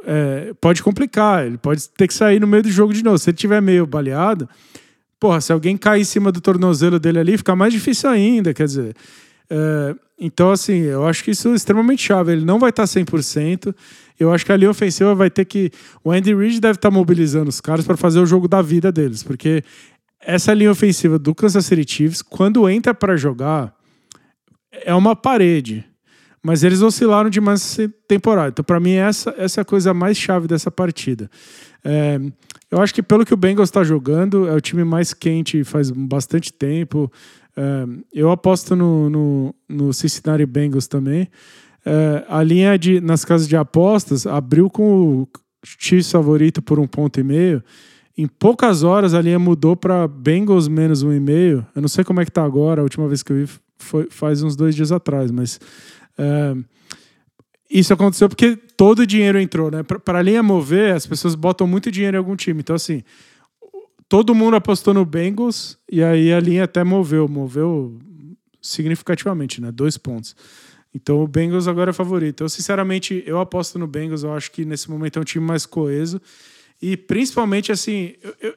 é, pode complicar. Ele pode ter que sair no meio do jogo de novo. Se ele tiver meio baleado, porra, se alguém cair em cima do tornozelo dele ali, fica mais difícil ainda. Quer dizer, é, então, assim, eu acho que isso é extremamente chave. Ele não vai estar 100%. Eu acho que a linha ofensiva vai ter que. O Andy Reid deve estar mobilizando os caras para fazer o jogo da vida deles, porque essa linha ofensiva do Kansas City Chiefs, quando entra para jogar, é uma parede. Mas eles oscilaram demais essa temporada. Então, para mim, essa, essa é a coisa mais chave dessa partida. É, eu acho que, pelo que o Bengals está jogando, é o time mais quente faz bastante tempo. É, eu aposto no, no, no Cincinnati Bengals também. É, a linha de, nas casas de apostas abriu com o Chiefs favorito por um ponto e meio. Em poucas horas a linha mudou para Bengals menos um e meio. Eu não sei como é que tá agora. A última vez que eu vi foi faz uns dois dias atrás, mas é, isso aconteceu porque todo o dinheiro entrou, né? Para a linha mover, as pessoas botam muito dinheiro em algum time. Então, assim, todo mundo apostou no Bengals e aí a linha até moveu, moveu significativamente, né? Dois pontos. Então o Bengals agora é favorito. Eu, sinceramente, eu aposto no Bengals. Eu acho que nesse momento é um time mais coeso. E principalmente, assim, eu, eu,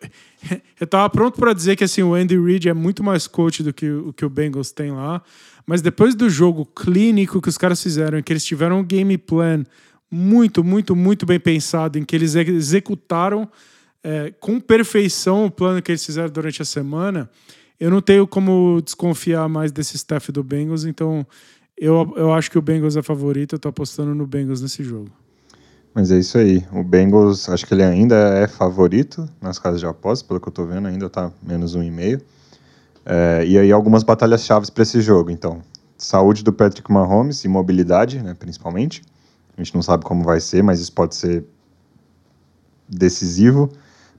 eu tava pronto para dizer que assim, o Andy Reid é muito mais coach do que o que o Bengals tem lá. Mas depois do jogo clínico que os caras fizeram, que eles tiveram um game plan muito, muito, muito bem pensado, em que eles executaram é, com perfeição o plano que eles fizeram durante a semana, eu não tenho como desconfiar mais desse staff do Bengals, então eu, eu acho que o Bengals é favorito, eu tô apostando no Bengals nesse jogo. Mas é isso aí. O Bengals, acho que ele ainda é favorito nas casas de apostas, pelo que eu tô vendo, ainda tá menos um e meio. É, e aí algumas batalhas chaves para esse jogo, então. Saúde do Patrick Mahomes e mobilidade, né, principalmente. A gente não sabe como vai ser, mas isso pode ser decisivo.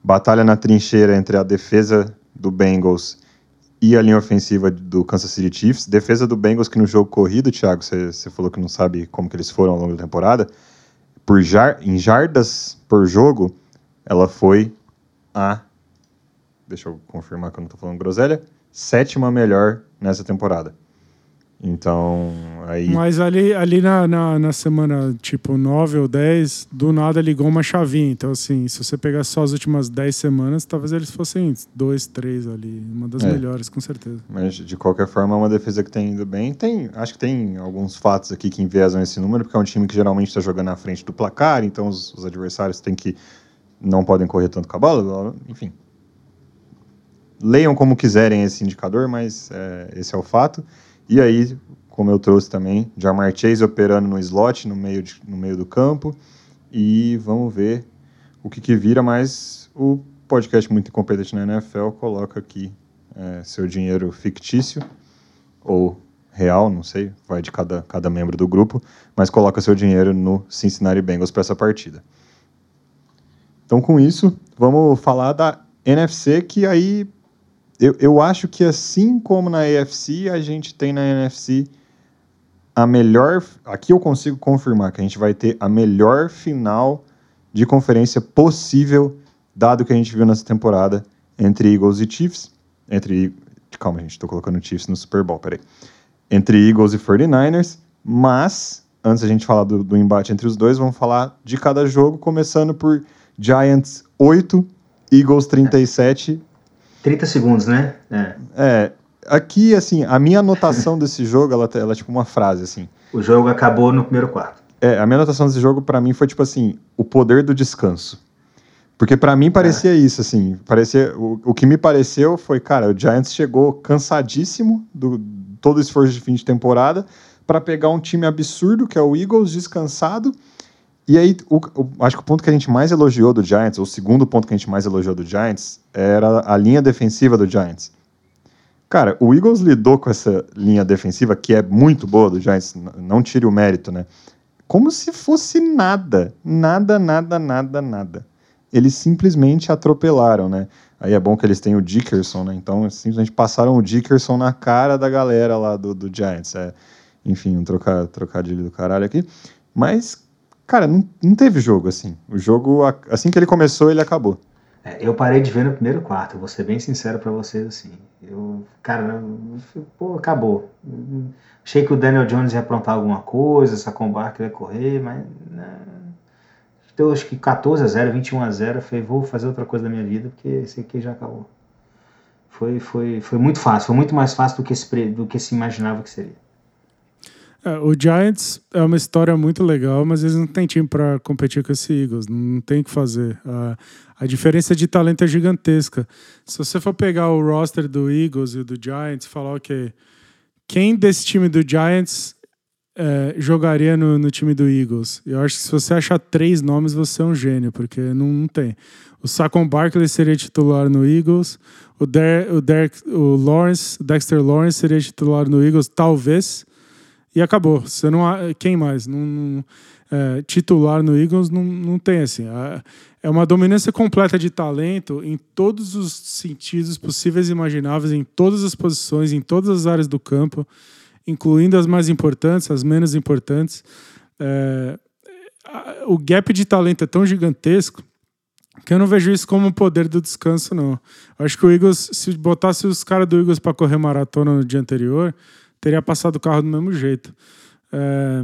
Batalha na trincheira entre a defesa do Bengals e a linha ofensiva do Kansas City Chiefs. Defesa do Bengals que no jogo corrido, Thiago, você falou que não sabe como que eles foram ao longo da temporada. Por jar, em jardas por jogo, ela foi a. Deixa eu confirmar que eu não estou falando groselha sétima melhor nessa temporada. Então, aí. Mas ali, ali na, na, na, semana, tipo, 9 ou 10, do nada ligou uma chavinha. Então, assim, se você pegar só as últimas 10 semanas, talvez eles fossem 2, 3 ali. Uma das é. melhores, com certeza. Mas, de qualquer forma, é uma defesa que tem indo bem. Tem, acho que tem alguns fatos aqui que enviesam esse número, porque é um time que geralmente está jogando na frente do placar, então os, os adversários têm que. não podem correr tanto com a bola, enfim, leiam como quiserem esse indicador, mas é, esse é o fato. E aí, como eu trouxe também, Jamar Chase operando no slot, no meio, de, no meio do campo. E vamos ver o que, que vira, mas o podcast Muito Incompetente na NFL coloca aqui é, seu dinheiro fictício ou real, não sei, vai de cada, cada membro do grupo, mas coloca seu dinheiro no Cincinnati Bengals para essa partida. Então, com isso, vamos falar da NFC, que aí eu, eu acho que assim como na AFC, a gente tem na NFC a melhor. Aqui eu consigo confirmar que a gente vai ter a melhor final de conferência possível, dado que a gente viu nessa temporada entre Eagles e Chiefs. Entre. Calma, gente, estou colocando Chiefs no Super Bowl, peraí. Entre Eagles e 49ers, mas antes a gente falar do, do embate entre os dois, vamos falar de cada jogo, começando por Giants 8, Eagles 37 30 segundos, né? É. é. Aqui, assim, a minha anotação desse jogo, ela, ela é tipo uma frase, assim. O jogo acabou no primeiro quarto. É, a minha anotação desse jogo, para mim, foi tipo assim, o poder do descanso. Porque para mim parecia é. isso, assim. Parecia, o, o que me pareceu foi, cara, o Giants chegou cansadíssimo do todo o esforço de fim de temporada para pegar um time absurdo, que é o Eagles, descansado, e aí, o, o, acho que o ponto que a gente mais elogiou do Giants, ou o segundo ponto que a gente mais elogiou do Giants, era a linha defensiva do Giants. Cara, o Eagles lidou com essa linha defensiva, que é muito boa do Giants, não tire o mérito, né? Como se fosse nada. Nada, nada, nada, nada. Eles simplesmente atropelaram, né? Aí é bom que eles têm o Dickerson, né? Então, simplesmente passaram o Dickerson na cara da galera lá do, do Giants. É, enfim, um trocar, trocadilho do caralho aqui. Mas, Cara, não, não teve jogo assim. O jogo, assim que ele começou, ele acabou. É, eu parei de ver no primeiro quarto, vou ser bem sincero para vocês assim. Eu, cara, pô, acabou. Achei que o Daniel Jones ia aprontar alguma coisa, essa combate ia correr, mas. Né, deu acho que 14 a 0, 21 a 0. Falei, vou fazer outra coisa da minha vida, porque esse aqui já acabou. Foi, foi, foi muito fácil, foi muito mais fácil do que, se, do que se imaginava que seria. É, o Giants é uma história muito legal, mas eles não têm time para competir com esse Eagles. Não tem o que fazer. A, a diferença de talento é gigantesca. Se você for pegar o roster do Eagles e do Giants falar, ok, quem desse time do Giants é, jogaria no, no, time do Eagles? Eu acho que se você achar três nomes, você é um gênio, porque não, não tem. O Saquon Barkley seria titular no Eagles. O, Der, o, Derek, o Lawrence, Dexter Lawrence seria titular no Eagles, talvez e acabou. Você não quem mais? Não, não é, titular no Eagles não, não tem assim. É uma dominância completa de talento em todos os sentidos possíveis e imagináveis, em todas as posições, em todas as áreas do campo, incluindo as mais importantes, as menos importantes. É, o gap de talento é tão gigantesco que eu não vejo isso como o poder do descanso, não. Acho que o Eagles, se botasse os caras do Eagles para correr maratona no dia anterior, teria passado o carro do mesmo jeito. É,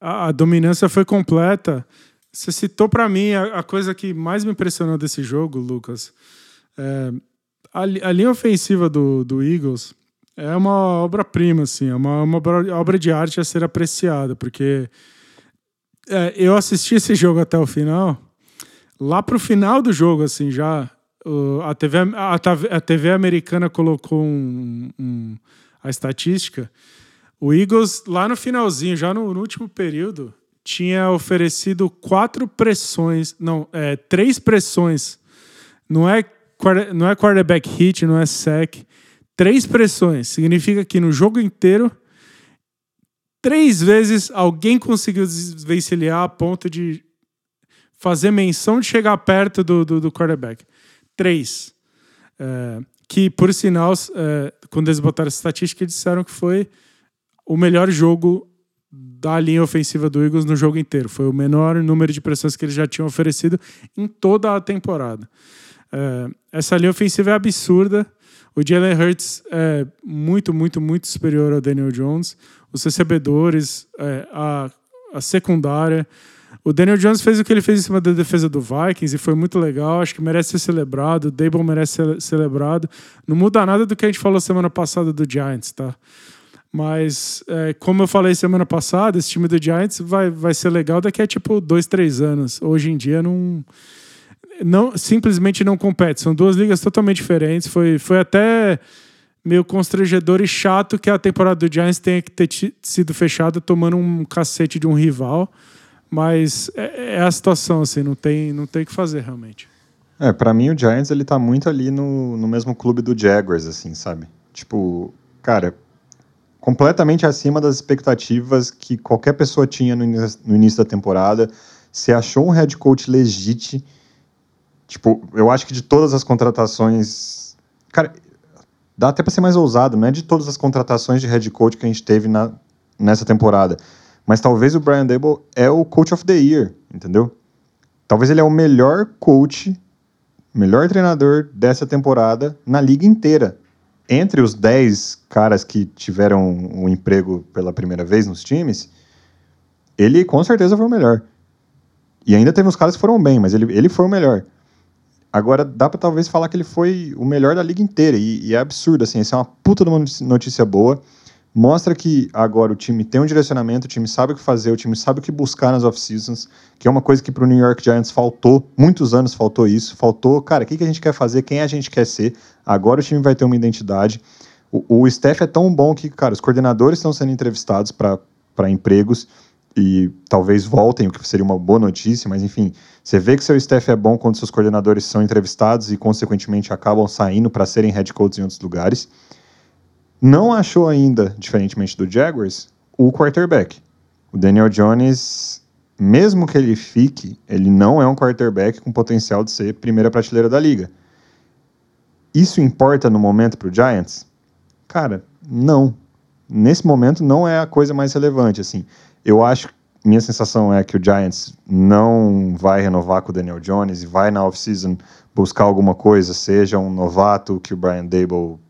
a, a, dominância foi completa. Você citou para mim a, a, coisa que mais me impressionou desse jogo, Lucas. É, a, a, linha ofensiva do, do Eagles é uma obra-prima, assim, é uma, uma obra de arte a ser apreciada, porque é, eu assisti esse jogo até o final. Lá pro final do jogo, assim, já a TV, a, a TV americana colocou um, um a estatística, o Eagles, lá no finalzinho, já no, no último período, tinha oferecido quatro pressões, não, é, três pressões. Não é, não é quarterback hit, não é sec. Três pressões. Significa que no jogo inteiro, três vezes alguém conseguiu desvencilhar a ponto de fazer menção de chegar perto do, do, do quarterback. Três. É, que, por sinal, é, quando eles botaram essa estatística, disseram que foi o melhor jogo da linha ofensiva do Eagles no jogo inteiro. Foi o menor número de pressões que eles já tinham oferecido em toda a temporada. É, essa linha ofensiva é absurda. O Jalen Hurts é muito, muito, muito superior ao Daniel Jones. Os recebedores, é, a, a secundária. O Daniel Jones fez o que ele fez em cima da defesa do Vikings e foi muito legal. Acho que merece ser celebrado. O Dable merece ser celebrado. Não muda nada do que a gente falou semana passada do Giants, tá? Mas, é, como eu falei semana passada, esse time do Giants vai, vai ser legal daqui a tipo dois, três anos. Hoje em dia não, não simplesmente não compete. São duas ligas totalmente diferentes. Foi, foi até meio constrangedor e chato que a temporada do Giants tenha que ter sido fechada tomando um cacete de um rival. Mas é, é a situação, assim, não tem não tem que fazer realmente. É, para mim o Giants ele tá muito ali no, no mesmo clube do Jaguars, assim, sabe? Tipo, cara, completamente acima das expectativas que qualquer pessoa tinha no, no início da temporada. Você achou um head coach legítimo. Tipo, eu acho que de todas as contratações. Cara, dá até para ser mais ousado, não é de todas as contratações de head coach que a gente teve na, nessa temporada. Mas talvez o Brian Dable é o coach of the year, entendeu? Talvez ele é o melhor coach, melhor treinador dessa temporada na liga inteira. Entre os 10 caras que tiveram um emprego pela primeira vez nos times, ele com certeza foi o melhor. E ainda teve uns caras que foram bem, mas ele, ele foi o melhor. Agora, dá pra talvez falar que ele foi o melhor da liga inteira. E, e é absurdo, assim. Isso é uma puta de uma notícia boa mostra que agora o time tem um direcionamento, o time sabe o que fazer, o time sabe o que buscar nas off-seasons, que é uma coisa que para o New York Giants faltou, muitos anos faltou isso, faltou, cara, o que, que a gente quer fazer, quem a gente quer ser, agora o time vai ter uma identidade. O, o staff é tão bom que, cara, os coordenadores estão sendo entrevistados para empregos e talvez voltem, o que seria uma boa notícia, mas enfim, você vê que seu staff é bom quando seus coordenadores são entrevistados e, consequentemente, acabam saindo para serem head coaches em outros lugares não achou ainda, diferentemente do Jaguars, o quarterback. O Daniel Jones, mesmo que ele fique, ele não é um quarterback com potencial de ser primeira prateleira da liga. Isso importa no momento para o Giants? Cara, não. Nesse momento não é a coisa mais relevante. Assim, eu acho, minha sensação é que o Giants não vai renovar com o Daniel Jones e vai na off-season buscar alguma coisa, seja um novato que o Brian Dable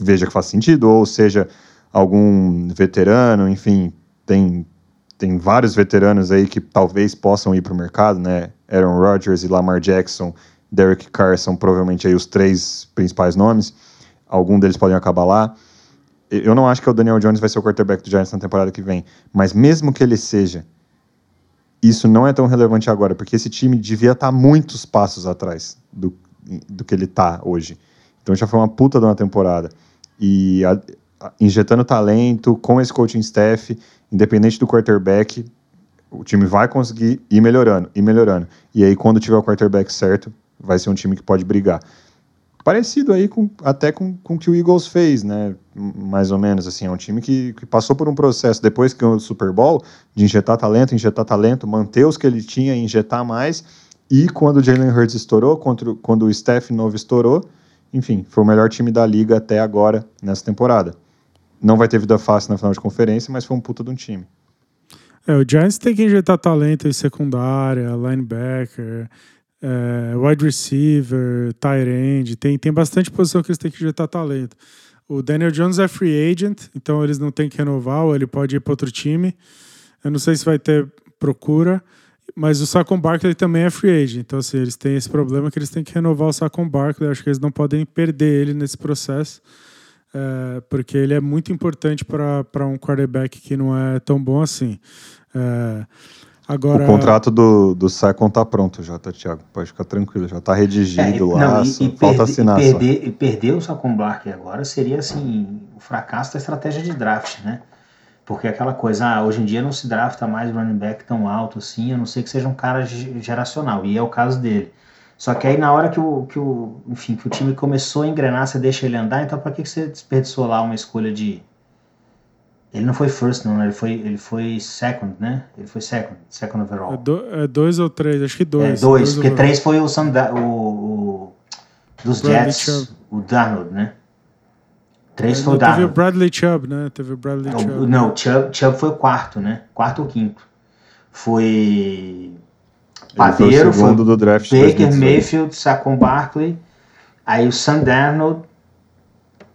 veja que faz sentido, ou seja, algum veterano, enfim, tem, tem vários veteranos aí que talvez possam ir para o mercado, né? Aaron Rodgers e Lamar Jackson, Derek Carr são provavelmente aí os três principais nomes. Algum deles podem acabar lá. Eu não acho que o Daniel Jones vai ser o quarterback do Giants na temporada que vem, mas mesmo que ele seja, isso não é tão relevante agora, porque esse time devia estar muitos passos atrás do, do que ele está hoje. Então já foi uma puta de uma temporada. E a, a, injetando talento com esse coaching staff, independente do quarterback, o time vai conseguir ir melhorando, ir melhorando. E aí, quando tiver o quarterback certo, vai ser um time que pode brigar. Parecido aí com, até com, com o que o Eagles fez, né? Mais ou menos, assim. É um time que, que passou por um processo, depois que ganhou o Super Bowl, de injetar talento, injetar talento, manter os que ele tinha injetar mais. E quando o Jalen Hurts estourou, quando, quando o Steph novo estourou, enfim, foi o melhor time da liga até agora, nessa temporada. Não vai ter vida fácil na final de conferência, mas foi um puta de um time. É, o Giants tem que injetar talento em secundária, linebacker, é, wide receiver, tight end, tem, tem bastante posição que eles têm que injetar talento. O Daniel Jones é free agent, então eles não têm que renovar, ou ele pode ir para outro time. Eu não sei se vai ter procura, mas o Saquon Barkley também é free agent. Então, assim, eles têm esse problema que eles têm que renovar o Saquon Barkley. Acho que eles não podem perder ele nesse processo, é, porque ele é muito importante para um quarterback que não é tão bom assim. É, Agora... O contrato do, do Saicon tá pronto já, tá, Thiago? Pode ficar tranquilo, já tá redigido é, lá, não, e, e falta assinar e perder, só. E perder o Saquon Barkley agora seria, assim, o fracasso da estratégia de draft, né? Porque aquela coisa, ah, hoje em dia não se drafta mais running back tão alto assim, a não ser que seja um cara geracional, e é o caso dele. Só que aí na hora que o, que o, enfim, que o time começou a engrenar, você deixa ele andar, então para que você desperdiçou lá uma escolha de ele não foi first, não, né? Ele foi, ele foi second, né? Ele foi second, second overall. É, do, é dois ou três? Acho que dois. É, dois, dois porque overall. três foi o, Sanda, o, o dos Jets, o Darnold, né? Três é. Teve o Bradley Chubb, né? Teve o Bradley não, Chubb. Não, Chubb, Chubb foi o quarto, né? Quarto ou quinto. Foi... Padeiro, foi, o segundo foi do draft Baker Mayfield, Saquon Barkley, aí o Sam Darnold,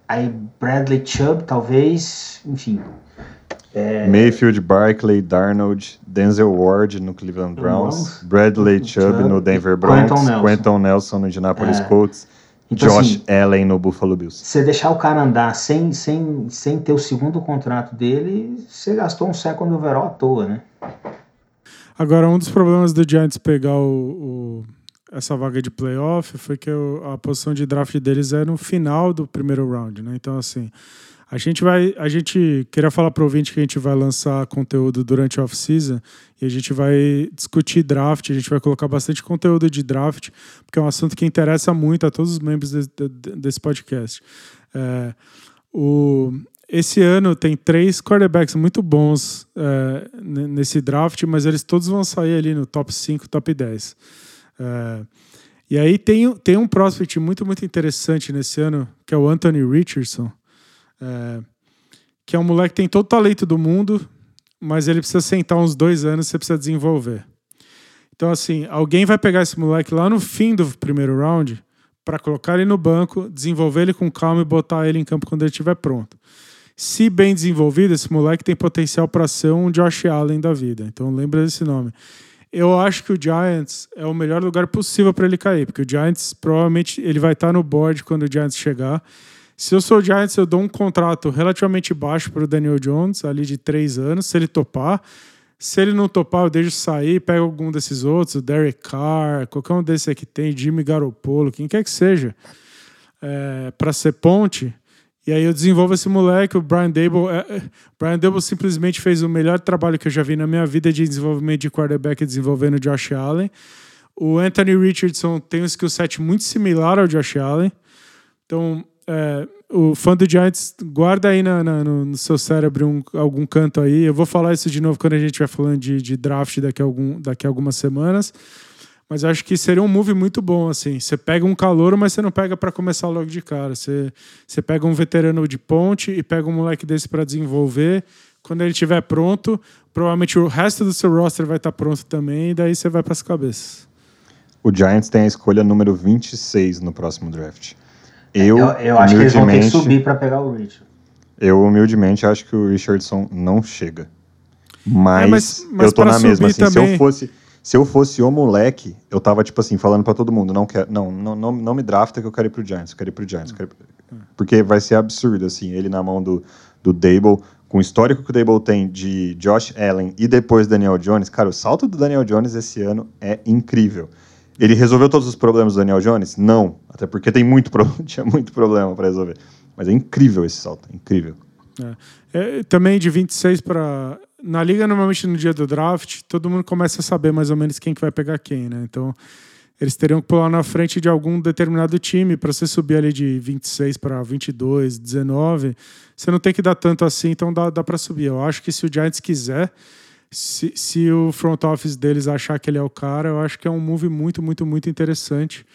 aí Bradley Chubb, talvez, enfim... É... Mayfield, Barkley, Darnold, Denzel Ward no Cleveland Browns, Bradley Chubb, Chubb no Denver Broncos, Quentin Nelson, Quentin Nelson no Indianapolis é. Colts, então, Josh assim, Allen no Buffalo Bills. Você deixar o cara andar sem, sem, sem ter o segundo contrato dele, você gastou um second overall à toa, né? Agora, um dos problemas do Giants pegar o, o essa vaga de playoff foi que a posição de draft deles é no final do primeiro round, né? Então, assim, a gente vai, a gente queria falar para o ouvinte que a gente vai lançar conteúdo durante a off-season e a gente vai discutir draft, a gente vai colocar bastante conteúdo de draft, porque é um assunto que interessa muito a todos os membros de, de, desse podcast. É, o, esse ano tem três quarterbacks muito bons é, nesse draft, mas eles todos vão sair ali no top 5, top 10. É, e aí tem, tem um prospect muito, muito interessante nesse ano, que é o Anthony Richardson, é, que é um moleque que tem todo o talento do mundo, mas ele precisa sentar uns dois anos, você precisa desenvolver. Então, assim, alguém vai pegar esse moleque lá no fim do primeiro round para colocar ele no banco, desenvolver ele com calma e botar ele em campo quando ele estiver pronto. Se bem desenvolvido, esse moleque tem potencial para ser um Josh Allen da vida. Então, lembra desse nome. Eu acho que o Giants é o melhor lugar possível para ele cair, porque o Giants provavelmente ele vai estar tá no board quando o Giants chegar. Se eu sou o Giants, eu dou um contrato relativamente baixo para o Daniel Jones, ali de três anos, se ele topar. Se ele não topar, eu deixo sair, pego algum desses outros, o Derek Carr, qualquer um desses que tem, Jimmy Garoppolo, quem quer que seja, é, para ser ponte. E aí eu desenvolvo esse moleque, o Brian Dable. É, é, Brian Dable simplesmente fez o melhor trabalho que eu já vi na minha vida de desenvolvimento de quarterback desenvolvendo Josh Allen. O Anthony Richardson tem um skill set muito similar ao Josh Allen. Então, é, o fã do Giants, guarda aí na, na, no, seu cérebro um, algum canto aí. Eu vou falar isso de novo quando a gente estiver falando de, de, draft daqui a, algum, daqui a algumas semanas. Mas acho que seria um move muito bom, assim. Você pega um calor, mas você não pega para começar logo de cara. Você, você pega um veterano de ponte e pega um moleque desse para desenvolver. Quando ele estiver pronto, provavelmente o resto do seu roster vai estar tá pronto também, e daí você vai para as cabeças. O Giants tem a escolha número 26 no próximo draft. Eu, eu, eu acho que eles vão ter que subir para pegar o Richard. Eu, humildemente, acho que o Richardson não chega. Mas, é, mas, mas eu tô na mesma. Assim, se eu fosse. Se eu fosse o moleque, eu tava, tipo assim, falando para todo mundo, não, quero, não, não, não, não me drafta que eu quero ir pro Giants, eu quero ir pro Giants. Pro... Porque vai ser absurdo, assim, ele na mão do, do Dable, com o histórico que o Dable tem de Josh Allen e depois Daniel Jones, cara, o salto do Daniel Jones esse ano é incrível. Ele resolveu todos os problemas do Daniel Jones? Não, até porque tem muito tinha muito problema para resolver. Mas é incrível esse salto, é incrível. É. É, também de 26 para. Na liga, normalmente no dia do draft, todo mundo começa a saber mais ou menos quem que vai pegar quem, né? Então, eles teriam que pular na frente de algum determinado time para você subir ali de 26 para 22, 19. Você não tem que dar tanto assim, então dá, dá para subir. Eu acho que se o Giants quiser, se, se o front office deles achar que ele é o cara, eu acho que é um move muito, muito, muito interessante.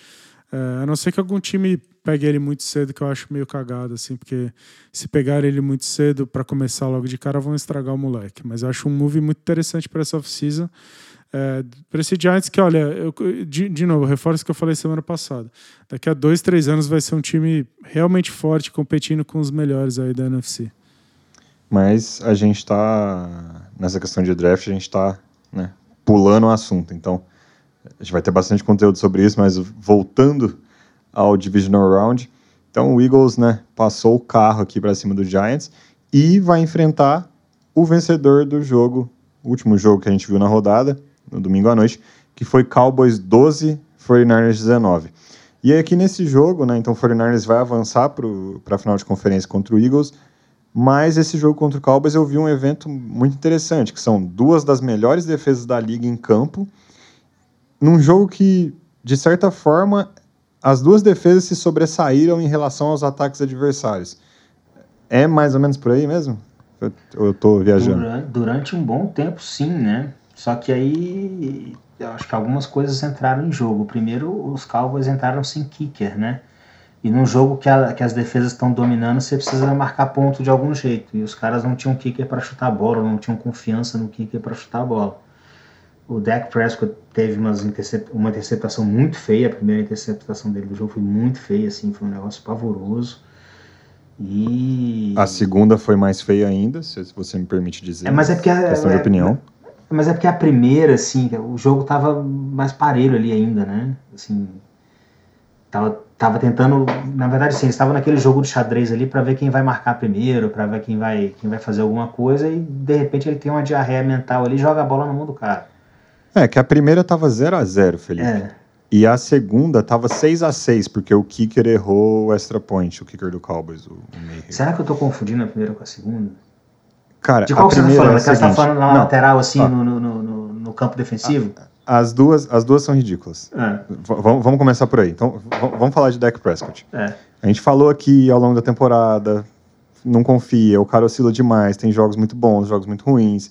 É, a não ser que algum time pegue ele muito cedo, que eu acho meio cagado, assim, porque se pegar ele muito cedo para começar logo de cara, vão estragar o moleque. Mas eu acho um move muito interessante para essa off-season. É, para esse Giants que, olha, eu, de, de novo, reforço que eu falei semana passada. Daqui a dois, três anos vai ser um time realmente forte, competindo com os melhores aí da NFC. Mas a gente está, nessa questão de draft, a gente está né, pulando o assunto. Então, a gente vai ter bastante conteúdo sobre isso, mas voltando ao Divisional Round, então o Eagles né, passou o carro aqui para cima do Giants e vai enfrentar o vencedor do jogo, o último jogo que a gente viu na rodada, no domingo à noite, que foi Cowboys 12, 49ers 19. E aqui nesse jogo, né, então o 49ers vai avançar para a final de conferência contra o Eagles, mas esse jogo contra o Cowboys eu vi um evento muito interessante, que são duas das melhores defesas da liga em campo, num jogo que, de certa forma, as duas defesas se sobressaíram em relação aos ataques adversários. É mais ou menos por aí mesmo? Eu estou viajando. Durante, durante, um bom tempo, sim, né? Só que aí eu acho que algumas coisas entraram em jogo. Primeiro, os Cowboys entraram sem kicker, né? E num jogo que, a, que as defesas estão dominando, você precisa marcar ponto de algum jeito. E os caras não tinham kicker para chutar a bola, não tinham confiança no kicker para chutar a bola. O Dak Prescott teve intercept uma interceptação muito feia, a primeira interceptação dele do jogo foi muito feia, assim, foi um negócio pavoroso. E. A segunda foi mais feia ainda, se você me permite dizer. É, mas é porque. A, questão é, de opinião. Mas é porque a primeira, assim, o jogo tava mais parelho ali ainda, né? Assim. Tava, tava tentando. Na verdade, sim, eles estavam naquele jogo de xadrez ali para ver quem vai marcar primeiro, para ver quem vai, quem vai fazer alguma coisa, e de repente ele tem uma diarreia mental ali e joga a bola no mão do cara. É, que a primeira tava 0 a 0 Felipe. É. E a segunda tava 6 a 6 porque o kicker errou o extra point, o kicker do Cowboys, o, o Será que eu tô confundindo a primeira com a segunda? Cara, de qual a você primeira tá falando? é Aquela você tá falando na não, lateral, assim, no, no, no, no, campo defensivo? As duas, as duas são ridículas. É. Vamos começar por aí. Então, vamos falar de Dak Prescott. É. A gente falou aqui ao longo da temporada, não confia, o cara oscila demais, tem jogos muito bons, jogos muito ruins.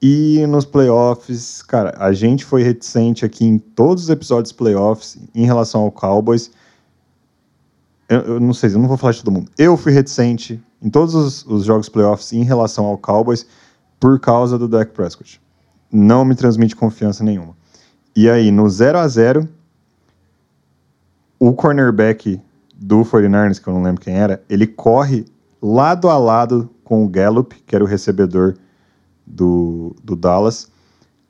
E nos playoffs, cara, a gente foi reticente aqui em todos os episódios playoffs em relação ao Cowboys. Eu, eu, não sei, eu não vou falar de todo mundo. Eu fui reticente em todos os, os jogos playoffs em relação ao Cowboys por causa do Dak Prescott. Não me transmite confiança nenhuma. E aí, no 0 a 0 o cornerback do 49ers, que eu não lembro quem era, ele corre lado a lado com o Gallup, que era o recebedor do, do Dallas,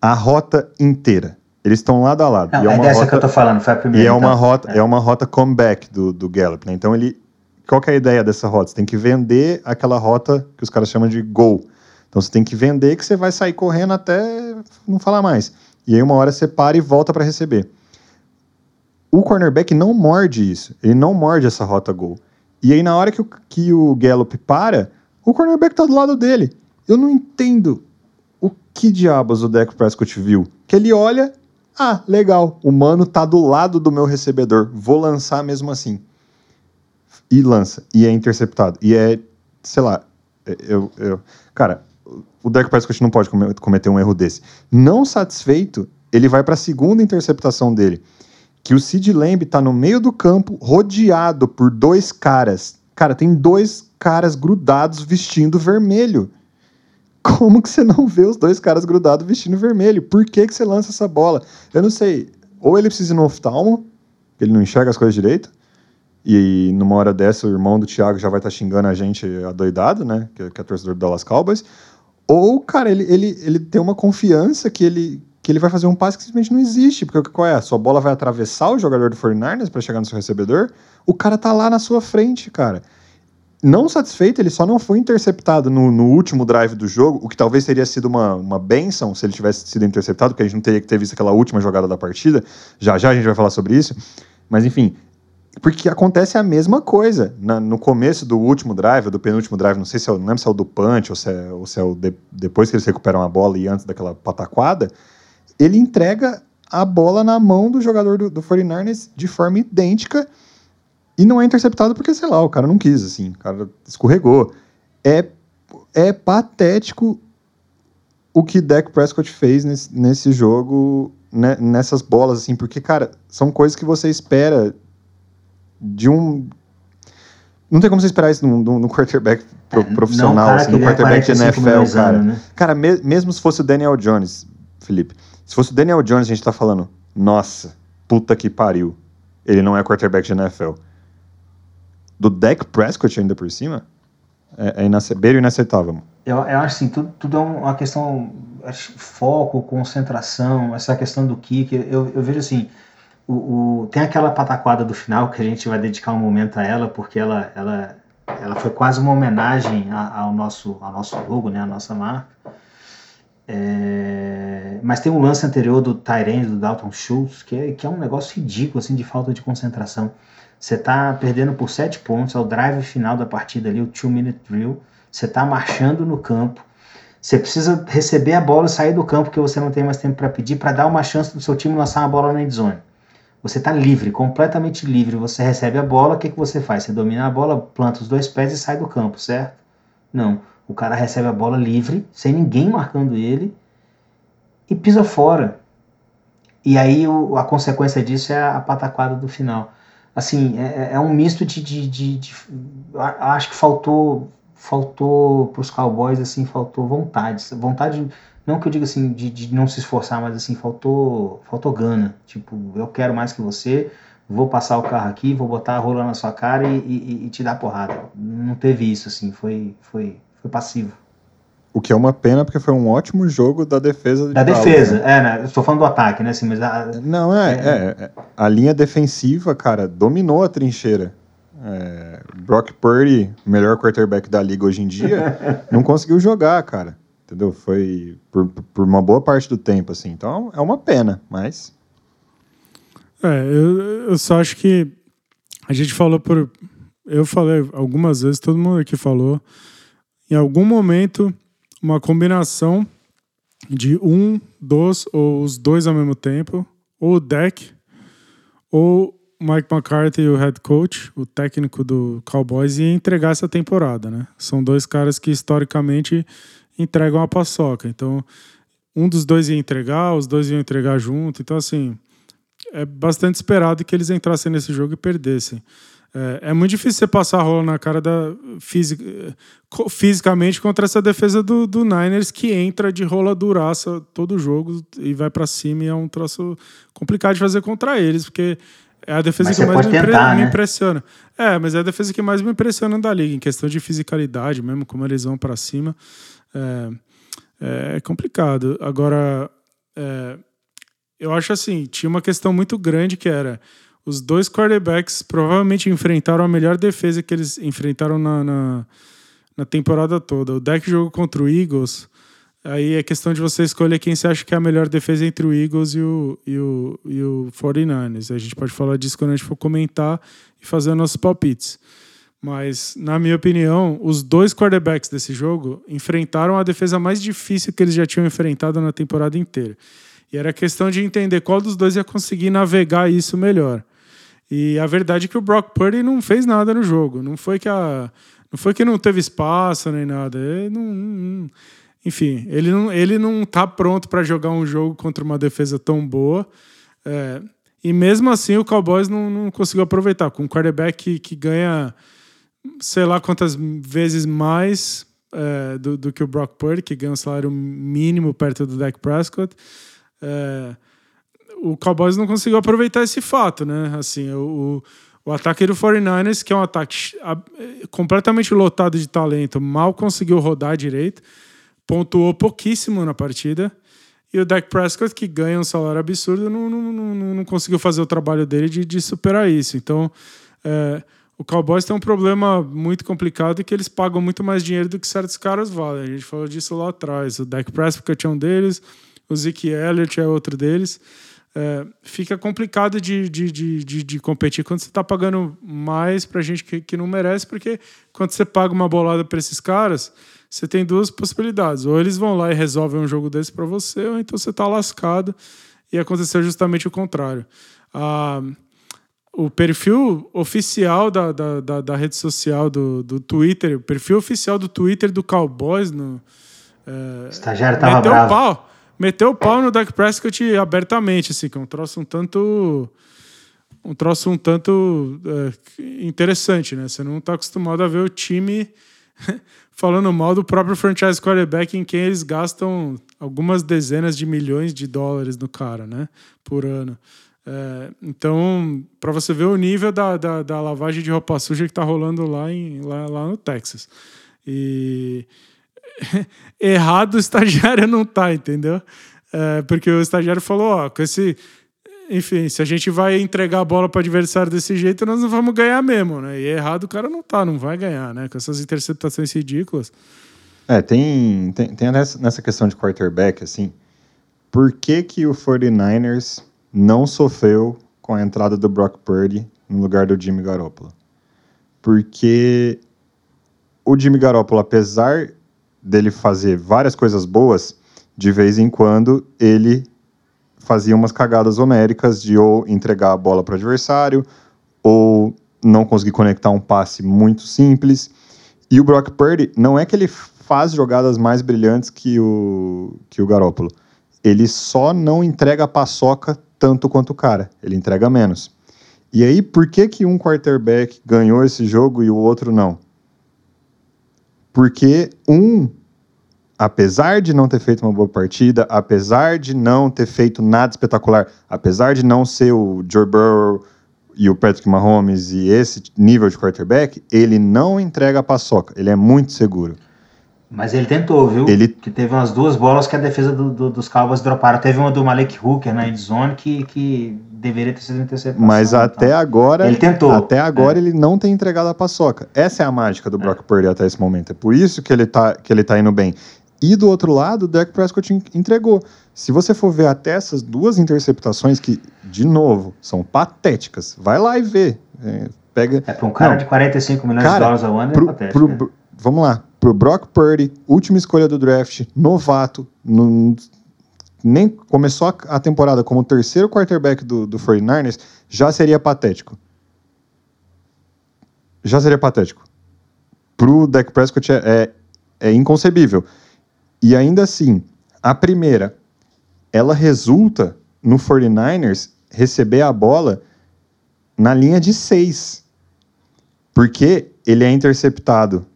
a rota inteira. Eles estão lado a lado. Não, e é, é dessa rota, que eu tô falando, foi a primeira. E é uma então. rota, é. é. uma rota comeback do, do Gallup, né? Então ele. Qual que é a ideia dessa rota? Você tem que vender aquela rota que os caras chamam de gol. Então você tem que vender que você vai sair correndo até não falar mais. E aí uma hora você para e volta para receber. O cornerback não morde isso. Ele não morde essa rota gol. E aí na hora que o, que o Gallup para, o cornerback tá do lado dele. Eu não entendo o que diabos o Dak Prescott viu. Que ele olha, ah, legal, o mano tá do lado do meu recebedor, vou lançar mesmo assim. E lança, e é interceptado. E é, sei lá, eu, eu cara, o Dak Prescott não pode cometer um erro desse. Não satisfeito, ele vai para a segunda interceptação dele, que o Sid Lamb tá no meio do campo, rodeado por dois caras. Cara, tem dois caras grudados vestindo vermelho. Como que você não vê os dois caras grudados vestindo vermelho? Por que, que você lança essa bola? Eu não sei. Ou ele precisa ir no oftalmo, que ele não enxerga as coisas direito, e numa hora dessa o irmão do Thiago já vai estar tá xingando a gente adoidado, né? Que, que é torcedor do Dallas Cowboys. Ou, cara, ele, ele, ele tem uma confiança que ele, que ele vai fazer um passe que simplesmente não existe. Porque qual é? A sua bola vai atravessar o jogador do 49ers para chegar no seu recebedor? O cara tá lá na sua frente, cara. não satisfeito, ele só não foi interceptado no, no, último drive do jogo, o que talvez teria sido uma, uma benção se ele tivesse sido interceptado, porque a gente não teria que ter visto aquela última jogada da partida. Já já a gente vai falar sobre isso. Mas enfim, porque acontece a mesma coisa. Na, no começo do último drive, do penúltimo drive, não sei se é, não se é o do punch ou se é, ou se é o de, depois que eles recuperam a bola e antes daquela pataquada, ele entrega a bola na mão do jogador do, do 49ers de forma idêntica e não é interceptado porque, sei lá, o cara não quis, assim, o cara escorregou. É, é patético o que Dak Prescott fez nesse, nesse jogo, né, nessas bolas, assim, porque, cara, são coisas que você espera de um. Não tem como você esperar isso no quarterback pro, é, profissional, não, assim, no quarterback de NFL, cara. Né? Cara, me, mesmo se fosse o Daniel Jones, Felipe, se fosse o Daniel Jones, a gente tá falando, nossa, puta que pariu. Ele não é quarterback de NFL do Dak Prescott ainda por cima, é, é inaceitável, inaceitável. Eu, eu acho assim, tudo, tudo é uma questão, acho, foco, concentração, essa questão do kick. Eu, eu vejo assim, o, o, tem aquela pataquada do final que a gente vai dedicar um momento a ela, porque ela, ela, ela foi quase uma homenagem ao nosso, ao nosso logo, né, a nossa marca. É, mas tem um lance anterior do Tyrande, do Dalton Schultz, que é, que é um negócio ridículo, assim, de falta de concentração. Você está perdendo por sete pontos, é o drive final da partida ali, o two-minute drill. Você está marchando no campo. Você precisa receber a bola e sair do campo, porque você não tem mais tempo para pedir, para dar uma chance do seu time lançar uma bola na endzone. Você está livre, completamente livre. Você recebe a bola, o que, que você faz? Você domina a bola, planta os dois pés e sai do campo, certo? Não. O cara recebe a bola livre, sem ninguém marcando ele, e pisa fora. E aí o, a consequência disso é a pataquada do final assim, é, é, é um misto de, de, de, de, Acho que faltou faltou para os Cowboys, assim, faltou vontade. Vontade, não que eu diga assim, de, de não se esforçar, mas assim, faltou, faltou gana. Tipo, eu quero mais que você, vou passar o carro aqui, vou botar a rola na sua cara e, e, e te dar porrada. Não teve isso, assim, foi, foi, foi passivo. O que é uma pena, porque foi um ótimo jogo da defesa. Da de defesa, né? é, né? Estou falando do ataque, né? Assim, mas a, Não, é, é, é, A linha defensiva, cara, dominou a trincheira. É, Brock Purdy, melhor quarterback da liga hoje em dia, não conseguiu jogar, cara. Entendeu? Foi por, por uma boa parte do tempo, assim. Então é uma pena, mas. É, eu, eu só acho que a gente falou por. Eu falei algumas vezes, todo mundo aqui falou. Em algum momento uma combinação de um, dois ou os dois ao mesmo tempo, ou o deck, ou Mike McCarthy, o head coach, o técnico do Cowboys, ia entregar essa temporada, né? São dois caras que historicamente entregam a paçoca. Então, um dos dois ia entregar, os dois iam entregar junto. Então, assim, é bastante esperado que eles entrassem nesse jogo e perdessem. É, é, muito difícil você passar a rola na cara da fisica, fisicamente contra essa defesa do, do Niners que entra de rola duraça todo jogo e vai para cima e é um troço complicado de fazer contra eles, porque é a defesa mas que mais me, tentar, né? me, impressiona. É, mas é a defesa que mais me impressiona da liga, em questão de fisicalidade mesmo, como eles vão para cima. É, é, complicado. Agora, é, eu acho assim, tinha uma questão muito grande que era os dois quarterbacks provavelmente enfrentaram a melhor defesa que eles enfrentaram na, na, na temporada toda. O deck jogou contra o Eagles. Aí é questão de você escolher quem você acha que é a melhor defesa entre o Eagles e o, e o, e o 49ers. A gente pode falar disso quando a gente for comentar e fazer nossos palpites. Mas, na minha opinião, os dois quarterbacks desse jogo enfrentaram a defesa mais difícil que eles já tinham enfrentado na temporada inteira. E era questão de entender qual dos dois ia conseguir navegar isso melhor. E a verdade é que o Brock Purdy não fez nada no jogo. Não foi que a não foi que não teve espaço nem nada. Ele não, enfim, ele não, ele não tá pronto para jogar um jogo contra uma defesa tão boa. É, e mesmo assim o Cowboys não, não conseguiu aproveitar. Com um quarterback que, que ganha sei lá quantas vezes mais é, do, do, que o Brock Purdy, que ganha um salário mínimo perto do Dak Prescott. É, o Cowboys não conseguiu aproveitar esse fato, né? Assim, o, o ataque do 49ers, que é um ataque completamente lotado de talento, mal conseguiu rodar direito, pontuou pouquíssimo na partida. E o Dak Prescott, que ganha um salário absurdo, não, não, não, não conseguiu fazer o trabalho dele de, de superar isso. Então, é, o Cowboys tem um problema muito complicado que eles pagam muito mais dinheiro do que certos caras valem. A gente falou disso lá atrás. O Dak Prescott é um deles, o Zeke Elliott é outro deles. É, fica complicado de, de, de, de, de competir quando você está pagando mais para gente que, que não merece, porque quando você paga uma bolada para esses caras, você tem duas possibilidades. Ou eles vão lá e resolvem um jogo desse para você, ou então você está lascado. E aconteceu justamente o contrário. Ah, o perfil oficial da, da, da, da, rede social do, do Twitter, o perfil oficial do Twitter do Cowboys no. É, o estagiário tava meteu bravo. pau, meteu o pau no Dak Prescott abertamente, assim, que é um troço um tanto. Um troço um tanto é, interessante, né? Você não está acostumado a ver o time falando mal do próprio franchise quarterback em quem eles gastam algumas dezenas de milhões de dólares no cara, né? Por ano. É, então, para você ver o nível da, da, da, lavagem de roupa suja que está rolando lá, em, lá, lá no Texas. E errado o estagiário não tá, entendeu? É, porque o estagiário falou, ó, com esse. Enfim, se a gente vai entregar a bola para adversário desse jeito, nós não vamos ganhar mesmo, né? E errado o cara não tá, não vai ganhar, né? Com essas interceptações ridículas. É, tem, tem, tem nessa, nessa questão de quarterback, assim, por que que o 49ers não sofreu com a entrada do Brock Purdy no lugar do Jimmy Garoppolo. Porque o Jimmy Garoppolo, apesar dele fazer várias coisas boas, de vez em quando ele fazia umas cagadas homéricas de ou entregar a bola para o adversário ou não conseguir conectar um passe muito simples. E o Brock Purdy não é que ele faz jogadas mais brilhantes que o, que o Garoppolo. Ele só não entrega paçoca tanto quanto o cara, ele entrega menos. E aí, por que, que um quarterback ganhou esse jogo e o outro não? Porque um, apesar de não ter feito uma boa partida, apesar de não ter feito nada espetacular, apesar de não ser o Joe Burrow e o Patrick Mahomes e esse nível de quarterback, ele não entrega a paçoca, ele é muito seguro. Mas ele tentou, viu? Ele... Que teve umas duas bolas que a defesa do, do, dos Cowboys droparam. Teve uma do Malik Hooker na endzone que, que deveria ter sido interceptação. Mas então. até agora... Ele tentou. Até agora é. ele não tem entregado a paçoca. Essa é a mágica do Brock é. Purdy até esse momento. É por isso que ele, tá, que ele tá indo bem. E do outro lado, o Dak Prescott entregou. Se você for ver até essas duas interceptações que, de novo, são patéticas, vai lá e vê. É, pega... É para um cara não. de 45 milhões cara, de dólares ao ano é pro, patético. Pro, vamos lá, pro Brock Purdy, última escolha do draft, novato, no, nem começou a, temporada como o terceiro quarterback do, do 49ers, já seria patético. Já seria patético. Pro Dak Prescott é, é, é inconcebível. E ainda assim, a primeira, ela resulta no 49ers receber a bola na linha de seis. Porque ele é interceptado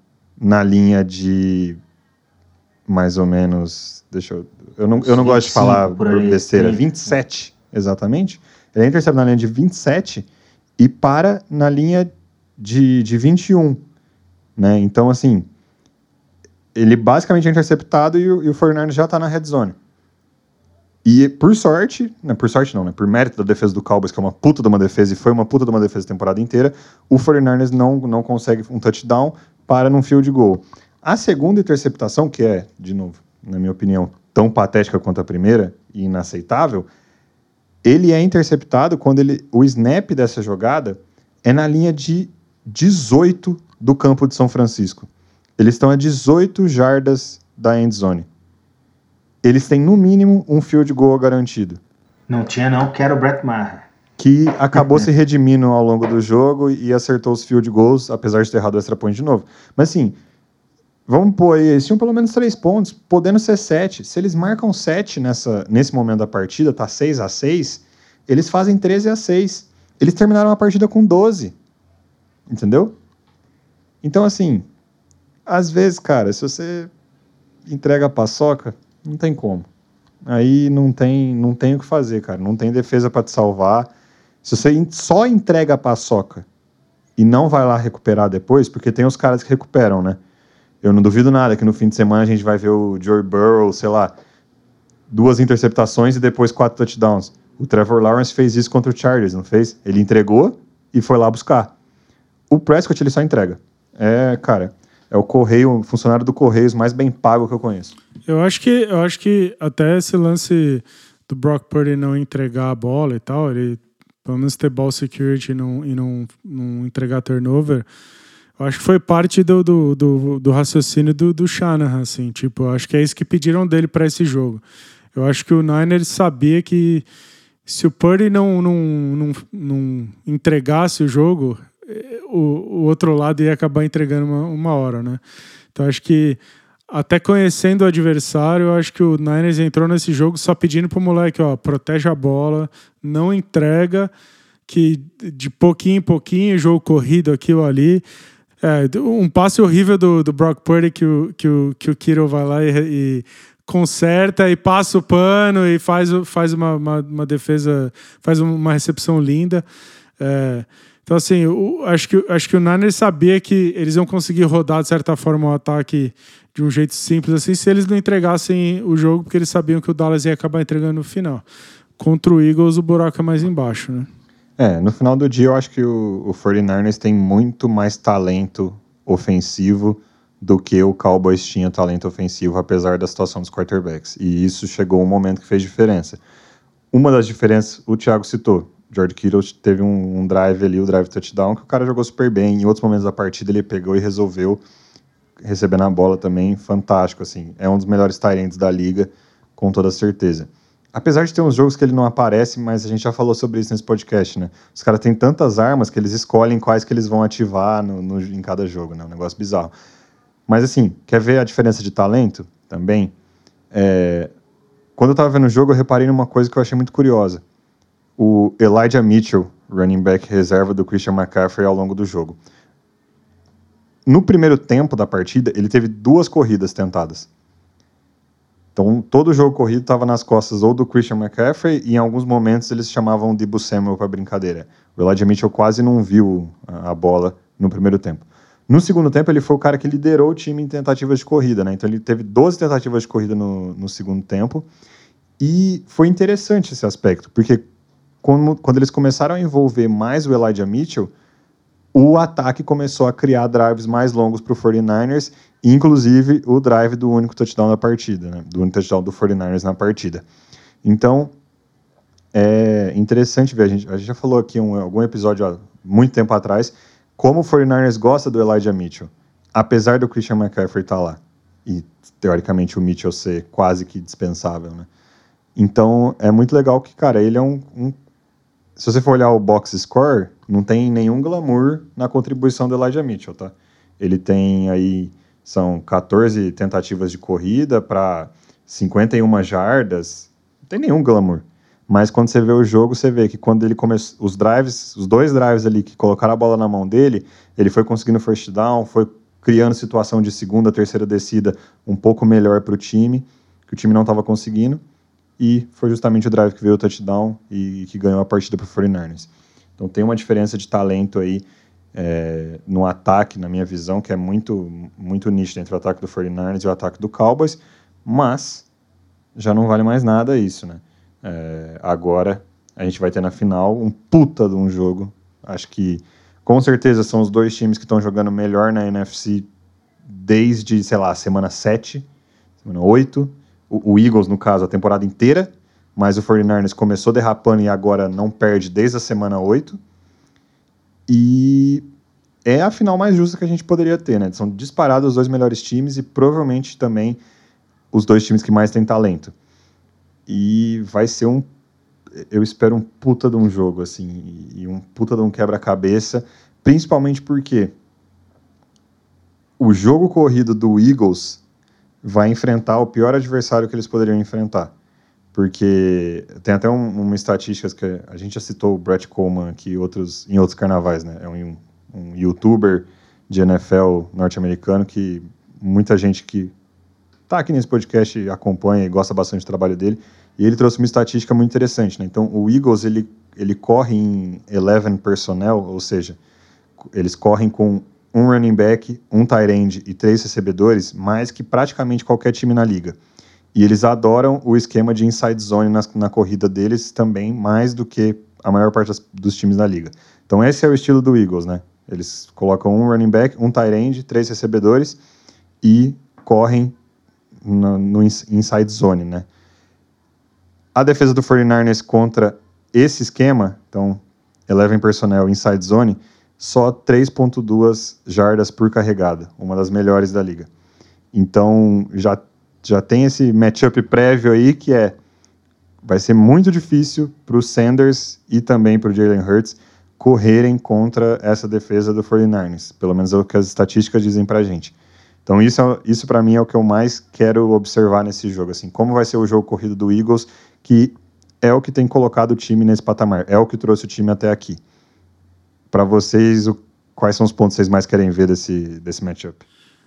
na linha de mais ou menos. Deixa eu. Eu não, eu não gosto de falar besteira. 27, exatamente. Ele é interceptado na linha de 27 e para na linha de, de 21. Né? Então, assim, ele basicamente é interceptado e o, e o Fernandes já está na red zone. E por sorte, né, por sorte não, né, por mérito da defesa do Cowboys, que é uma puta de uma defesa e foi uma puta de uma defesa a temporada inteira, o 49ers não, não consegue um touchdown, para num field goal. A segunda interceptação, que é, de novo, na minha opinião, tão patética quanto a primeira e inaceitável, ele é interceptado quando ele, o snap dessa jogada é na linha de 18 do campo de São Francisco. Eles estão a 18 jardas da end zone. Eles têm, no mínimo, um field goal garantido. Não tinha não, que era o Brett Maher que acabou se redimindo ao longo do jogo e acertou os field goals, apesar de ter errado o extra point de novo. Mas assim, vamos pôr aí, eles tinham pelo menos três pontos, podendo ser sete. Se eles marcam sete nessa, nesse momento da partida, tá 6 a 6 eles fazem 13 a 6 Eles terminaram a partida com 12. Entendeu? Então, assim, às vezes, cara, se você entrega a paçoca, não tem como. Aí não tem, não tem o que fazer, cara. Não tem defesa para te salvar. Se você só entrega a paçoca e não vai lá recuperar depois, porque tem os caras que recuperam, né? Eu não duvido nada que no fim de semana a gente vai ver o Joey Burrow, sei lá, duas interceptações e depois quatro touchdowns. O Trevor Lawrence fez isso contra o Chargers, não fez? Ele entregou e foi lá buscar. O Prescott ele só entrega. É, cara, é o correio, o funcionário do Correios mais bem pago que eu conheço. Eu acho que, eu acho que até esse lance do Brock Purdy não entregar a bola e tal, ele pelo menos ter ball security e não, e não, não entregar turnover, eu acho que foi parte do, do, do, do raciocínio do, do Shanahan, assim, tipo, eu acho que é isso que pediram dele para esse jogo. Eu acho que o Niners sabia que se o Purdy não, não, não, não entregasse o jogo, o, o outro lado ia acabar entregando uma, uma hora, né? Então acho que até conhecendo o adversário, eu acho que o Niners entrou nesse jogo só pedindo pro moleque, ó, protege a bola, não entrega, que de pouquinho em pouquinho, jogo corrido aquilo ali. É, um passe horrível do, do Brock Purdy que o, que o, que o Kiro vai lá e, e conserta e passa o pano e faz, faz uma, uma, uma defesa, faz uma recepção linda. É, então, assim, acho, que, acho que o Niners sabia que eles iam conseguir rodar, de certa forma, o ataque de um jeito simples assim, se eles não entregassem o jogo, porque eles sabiam que o Dallas ia acabar entregando no final. Contra o Eagles, o buraco é mais embaixo, né? É, no final do dia, eu acho que o, o 49ers tem muito mais talento ofensivo do que o Cowboys tinha talento ofensivo, apesar da situação dos quarterbacks. E isso chegou um momento que fez diferença. Uma das diferenças, o Thiago citou, George Kittle teve um, um, drive ali, o drive touchdown, que o cara jogou super bem. Em outros momentos da partida ele pegou e resolveu recebendo a bola também, fantástico, assim. É um dos melhores talentos da liga, com toda certeza. Apesar de ter uns jogos que ele não aparece, mas a gente já falou sobre isso nesse podcast, né? Os caras têm tantas armas que eles escolhem quais que eles vão ativar no, no, em cada jogo, né? Um negócio bizarro. Mas assim, quer ver a diferença de talento também? É... Quando eu tava vendo o jogo, eu reparei numa coisa que eu achei muito curiosa o Elijah Mitchell, running back reserva do Christian McCaffrey ao longo do jogo. No primeiro tempo da partida, ele teve duas corridas tentadas. Então, todo jogo corrido estava nas costas ou do Christian McCaffrey e em alguns momentos eles chamavam de Samuel para brincadeira. O Elijah Mitchell quase não viu a bola no primeiro tempo. No segundo tempo, ele foi o cara que liderou o time em tentativas de corrida, né? Então, ele teve 12 tentativas de corrida no, no segundo tempo. E foi interessante esse aspecto, porque quando, quando eles começaram a envolver mais o Elijah Mitchell, o ataque começou a criar drives mais longos para o 49ers, inclusive o drive do único touchdown da partida, né? do único touchdown do 49ers na partida. Então, é interessante ver, a gente, a gente já falou aqui em um, algum episódio há muito tempo atrás, como o 49ers gosta do Elijah Mitchell, apesar do Christian McCaffrey estar tá lá, e teoricamente o Mitchell ser quase que dispensável, né? Então, é muito legal que, cara, ele é um, um se você for olhar o box score, não tem nenhum glamour na contribuição do Elijah Mitchell, tá? Ele tem aí, são 14 tentativas de corrida para 51 jardas, não tem nenhum glamour. Mas quando você vê o jogo, você vê que quando ele começou, os drives, os dois drives ali que colocaram a bola na mão dele, ele foi conseguindo first down, foi criando situação de segunda, terceira descida um pouco melhor para o time, que o time não estava conseguindo e foi justamente o drive que veio o touchdown e que ganhou a partida para o 49ers. Então tem uma diferença de talento aí é, no ataque, na minha visão, que é muito, muito nítido entre o ataque do 49ers e o ataque do Cowboys, mas já não vale mais nada isso, né? É, agora a gente vai ter na final um puta de um jogo. Acho que com certeza são os dois times que estão jogando melhor na NFC desde, sei lá, semana 7, semana 8 o, Eagles, no caso, a temporada inteira, mas o 49ers começou derrapando e agora não perde desde a semana 8. E é a final mais justa que a gente poderia ter, né? São disparados os dois melhores times e provavelmente também os dois times que mais têm talento. E vai ser um. Eu espero um puta de um jogo, assim, e um puta de um quebra-cabeça, principalmente porque o jogo corrido do Eagles vai enfrentar o pior adversário que eles poderiam enfrentar. Porque tem até um, uma estatística que a gente já citou o Brett Coleman aqui outros, em outros carnavais, né? É um, um youtuber de NFL norte-americano que muita gente que está aqui nesse podcast acompanha e gosta bastante do trabalho dele. E ele trouxe uma estatística muito interessante, né? Então, o Eagles, ele, ele corre em 11 personnel, ou seja, eles correm com um running back, um tight end e três recebedores, mais que praticamente qualquer time na liga. E eles adoram o esquema de inside zone na, na corrida deles também, mais do que a maior parte das, dos times da liga. Então esse é o estilo do Eagles, né? Eles colocam um running back, um tight end, três recebedores e correm no, no inside zone, né? A defesa do 49ers contra esse esquema, então, 11 personnel inside zone, só 3.2 jardas por carregada, uma das melhores da liga. Então, já, já tem esse matchup prévio aí que é vai ser muito difícil para o Sanders e também para o Jalen Hurts correrem contra essa defesa do 49ers. Pelo menos é o que as estatísticas dizem para gente. Então isso, é, isso para mim é o que eu mais quero observar nesse jogo. Assim, como vai ser o jogo corrido do Eagles, que é o que tem colocado o time nesse patamar, é o que trouxe o time até aqui. Para vocês, o, quais são os pontos que vocês mais querem ver desse, desse matchup?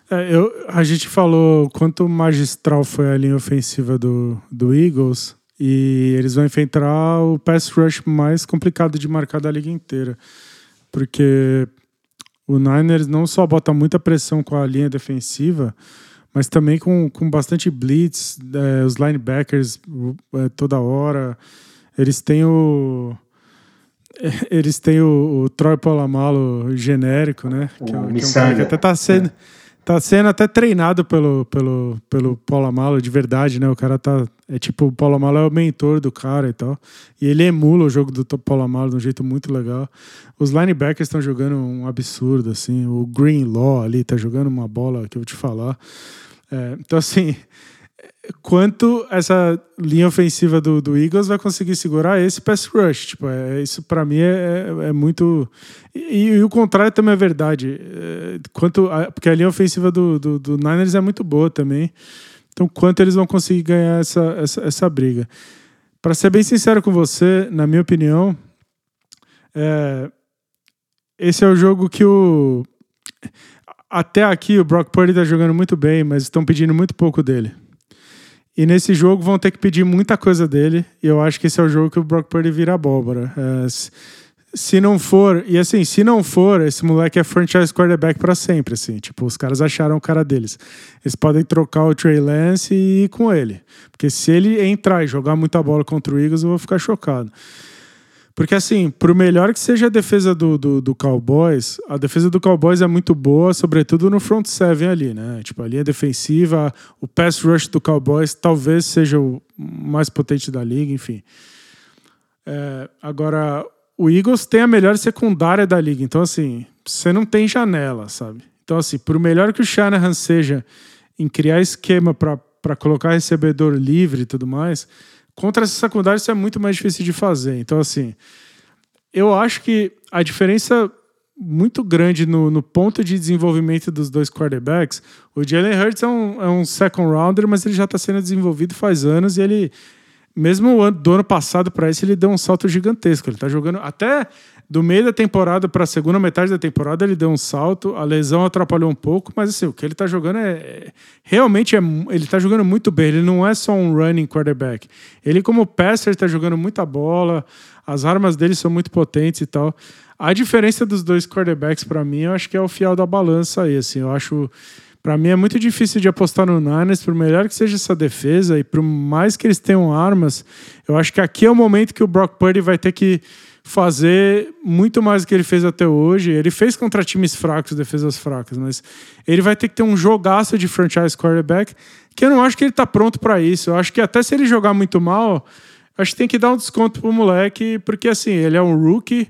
É, eu, a gente falou quanto magistral foi a linha ofensiva do, do Eagles e eles vão enfrentar o pass rush mais complicado de marcar da liga inteira. Porque o Niners não só bota muita pressão com a linha defensiva, mas também com, com bastante blitz, é, os linebackers é, toda hora. Eles têm o. Eles têm o, o Troy Polamalo genérico, né? Que, é, que é um que até tá sendo. É Tá sendo até treinado pelo, pelo, pelo Paulo Amalo de verdade, né? O cara tá. É tipo, o Paulo Amalo é o mentor do cara e tal. E ele emula o jogo do Paulo Amalo de um jeito muito legal. Os linebackers estão jogando um absurdo, assim. O Greenlaw ali tá jogando uma bola que eu vou te falar. É, então, assim, quanto essa linha ofensiva do, do Eagles vai conseguir segurar esse pass rush. Tipo, é, isso para mim é, é, é muito. E, e, o contrário também é verdade. É, quanto a, porque a linha ofensiva do, do, do, Niners é muito boa também. Então, quanto eles vão conseguir ganhar essa, essa, essa briga? Para ser bem sincero com você, na minha opinião, é, esse é o jogo que o. Até aqui o Brock Purdy tá jogando muito bem, mas estão pedindo muito pouco dele. E nesse jogo vão ter que pedir muita coisa dele. E eu acho que esse é o jogo que o Brock Purdy vira abóbora. É, se não for, e assim, se não for, esse moleque é franchise quarterback para sempre, assim. Tipo, os caras acharam o cara deles. Eles podem trocar o Trey Lance e ir com ele. Porque se ele entrar e jogar muita bola contra o Eagles, eu vou ficar chocado. Porque, assim, por melhor que seja a defesa do, do, do, Cowboys, a defesa do Cowboys é muito boa, sobretudo no front seven ali, né? Tipo, a linha defensiva, o pass rush do Cowboys talvez seja o mais potente da liga, enfim. É, agora, o Eagles tem a melhor secundária da liga, então, assim, você não tem janela, sabe? Então, assim, por melhor que o Shanahan seja em criar esquema para colocar recebedor livre e tudo mais Contra essa secundária isso é muito mais difícil de fazer. Então, assim, eu acho que a diferença muito grande no, no ponto de desenvolvimento dos dois quarterbacks, o Jalen Hurts é um, é um second rounder, mas ele já está sendo desenvolvido faz anos e ele, mesmo do ano passado para esse, ele deu um salto gigantesco. Ele está jogando até do meio da temporada para a segunda metade da temporada, ele deu um salto. A lesão atrapalhou um pouco, mas assim, o que ele está jogando é. Realmente é, ele está jogando muito bem. Ele não é só um running quarterback. Ele, como passer, está jogando muita bola. As armas dele são muito potentes e tal. A diferença dos dois quarterbacks, para mim, eu acho que é o fiel da balança aí. Assim, eu acho. Para mim é muito difícil de apostar no Niners, por melhor que seja essa defesa e por mais que eles tenham armas, eu acho que aqui é o momento que o Brock Purdy vai ter que fazer muito mais do que ele fez até hoje. Ele fez contra times fracos, defesas fracas, mas ele vai ter que ter um jogaço de franchise quarterback que eu não acho que ele está pronto para isso. Eu acho que até se ele jogar muito mal, acho que tem que dar um desconto pro moleque, porque assim, ele é um rookie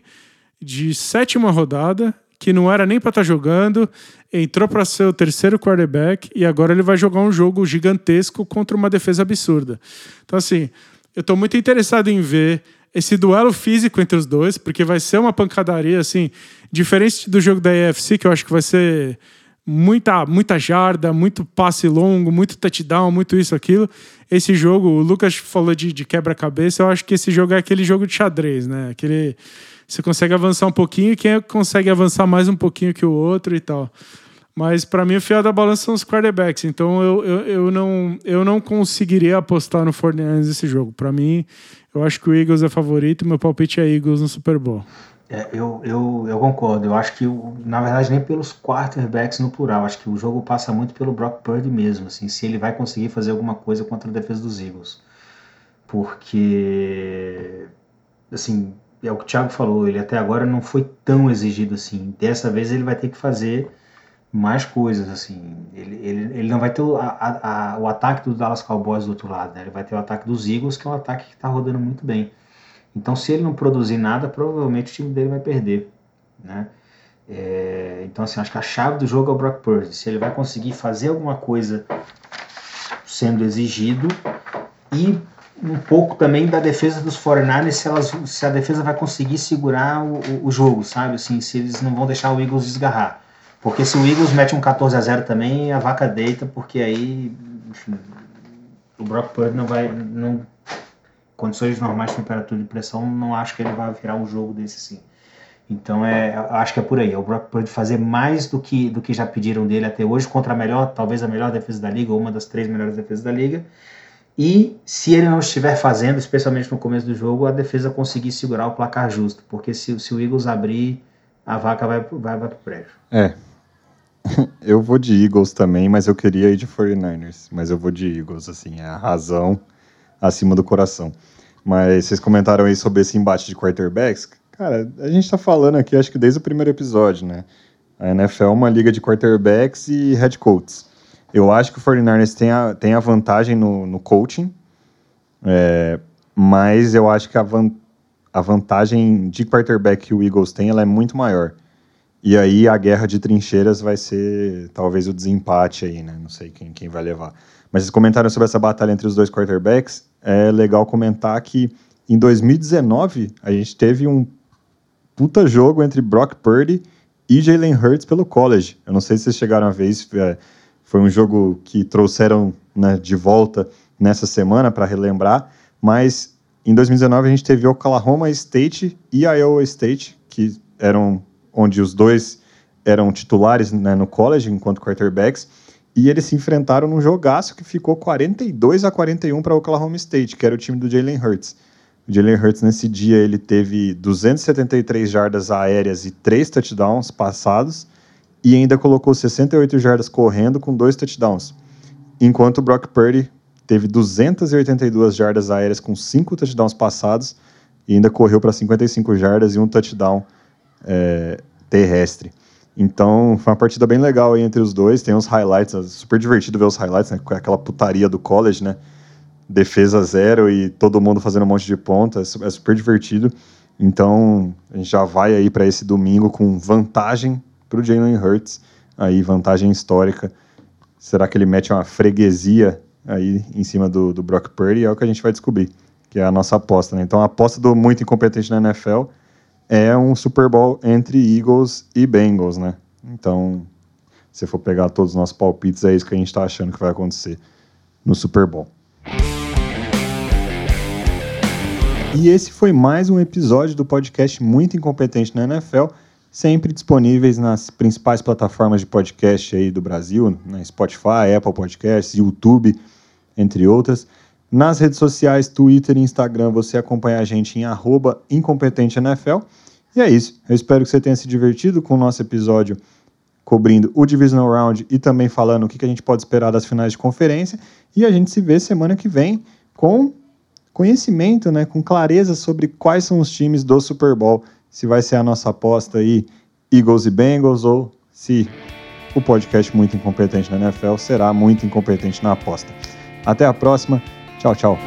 de sétima rodada, que não era nem para estar tá jogando, entrou para ser o terceiro quarterback e agora ele vai jogar um jogo gigantesco contra uma defesa absurda. Então assim, eu estou muito interessado em ver esse duelo físico entre os dois, porque vai ser uma pancadaria, assim, diferente do jogo da EFC, que eu acho que vai ser muita, muita jarda, muito passe longo, muito touchdown, muito isso, aquilo. Esse jogo, o Lucas falou de, de quebra-cabeça, eu acho que esse jogo é aquele jogo de xadrez, né? Aquele. Você consegue avançar um pouquinho quem consegue avançar mais um pouquinho que o outro e tal. Mas para mim o fiel da balança são os quarterbacks. Então eu, eu, eu, não, eu não conseguiria apostar no Fortnite nesse jogo. Para mim, eu acho que o Eagles é favorito. Meu palpite é Eagles no Super Bowl. É, eu, eu, eu concordo. Eu acho que, na verdade, nem pelos quarterbacks no plural. Acho que o jogo passa muito pelo Brock Purdy mesmo. Assim, se ele vai conseguir fazer alguma coisa contra a defesa dos Eagles. Porque, assim, é o que o Thiago falou, ele até agora não foi tão exigido assim. Dessa vez ele vai ter que fazer mais coisas, assim. Ele, ele, ele não vai ter o, a, a, o ataque do Dallas Cowboys do outro lado, né? Ele vai ter o ataque dos Eagles, que é um ataque que está rodando muito bem. Então, se ele não produzir nada, provavelmente o time dele vai perder, né? É, então, assim, acho que a chave do jogo é o Brock Purdy. Se ele vai conseguir fazer alguma coisa sendo exigido e um pouco também da defesa dos 49ers, se, elas, se a defesa vai conseguir segurar o, o, jogo, sabe? Assim, se eles não vão deixar o Eagles desgarrar. Porque se o Eagles mete um 14 a 0 também, a vaca deita, porque aí enfim, o Brock Purdy não vai. Não, condições normais de temperatura e pressão, não acho que ele vai virar um jogo desse sim. Então é, acho que é por aí. É o Brock Purdy fazer mais do que, do que já pediram dele até hoje contra a melhor, talvez a melhor defesa da liga, ou uma das três melhores defesas da liga. E se ele não estiver fazendo, especialmente no começo do jogo, a defesa conseguir segurar o placar justo. Porque se, se o Eagles abrir, a vaca vai, vai, vai pro prédio. É, eu vou de Eagles também, mas eu queria ir de 49ers. Mas eu vou de Eagles, assim, é a razão acima do coração. Mas vocês comentaram aí sobre esse embate de quarterbacks. Cara, a gente tá falando aqui, acho que desde o primeiro episódio, né? A NFL é uma liga de quarterbacks e head coaches. Eu acho que o 49ers tem a, tem a vantagem no, no coaching, é, mas eu acho que a, van, a vantagem de quarterback que o Eagles tem ela é muito maior. E aí a guerra de trincheiras vai ser talvez o desempate aí, né? Não sei quem, quem vai levar. Mas vocês comentaram sobre essa batalha entre os dois quarterbacks. É legal comentar que em 2019 a gente teve um puta jogo entre Brock Purdy e Jalen Hurts pelo college. Eu não sei se vocês chegaram a ver isso. É, foi um jogo que trouxeram né, de volta nessa semana para relembrar. Mas em 2019 a gente teve Oklahoma State e Iowa State, que eram onde os dois eram titulares né, no college enquanto quarterbacks, e eles se enfrentaram num jogaço que ficou 42 a 41 para Oklahoma State, que era o time do Jalen Hurts. O Jalen Hurts nesse dia ele teve 273 jardas aéreas e três touchdowns passados e ainda colocou 68 jardas correndo com dois touchdowns. Enquanto o Brock Purdy teve 282 jardas aéreas com cinco touchdowns passados e ainda correu para 55 jardas e um touchdown é, terrestre. Então, foi uma partida bem legal aí entre os dois. Tem uns highlights, é super divertido ver os highlights, né? Aquela putaria do college, né? Defesa zero e todo mundo fazendo um monte de ponta. É, é super divertido. Então, a gente já vai aí para esse domingo com vantagem para o Jalen Hurts. Aí, vantagem histórica. Será que ele mete uma freguesia aí em cima do, do Brock Purdy? É o que a gente vai descobrir, que é a nossa aposta, né? Então, a aposta do muito incompetente na NFL é um Super Bowl entre Eagles e Bengals, né? Então, se for pegar todos os nossos palpites, é isso que a gente está achando que vai acontecer no Super Bowl. E esse foi mais um episódio do podcast Muito Incompetente na NFL, sempre disponíveis nas principais plataformas de podcast aí do Brasil, na Spotify, Apple Podcasts, YouTube, entre outras. Nas redes sociais, Twitter e Instagram, você acompanha a gente em arroba incompetenteNFL. E é isso. Eu espero que você tenha se divertido com o nosso episódio cobrindo o Divisional Round e também falando o que a gente pode esperar das finais de conferência. E a gente se vê semana que vem com conhecimento, né, com clareza sobre quais são os times do Super Bowl. Se vai ser a nossa aposta aí, Eagles e Bengals, ou se o podcast muito incompetente na NFL será muito incompetente na aposta. Até a próxima. Tchau, tchau.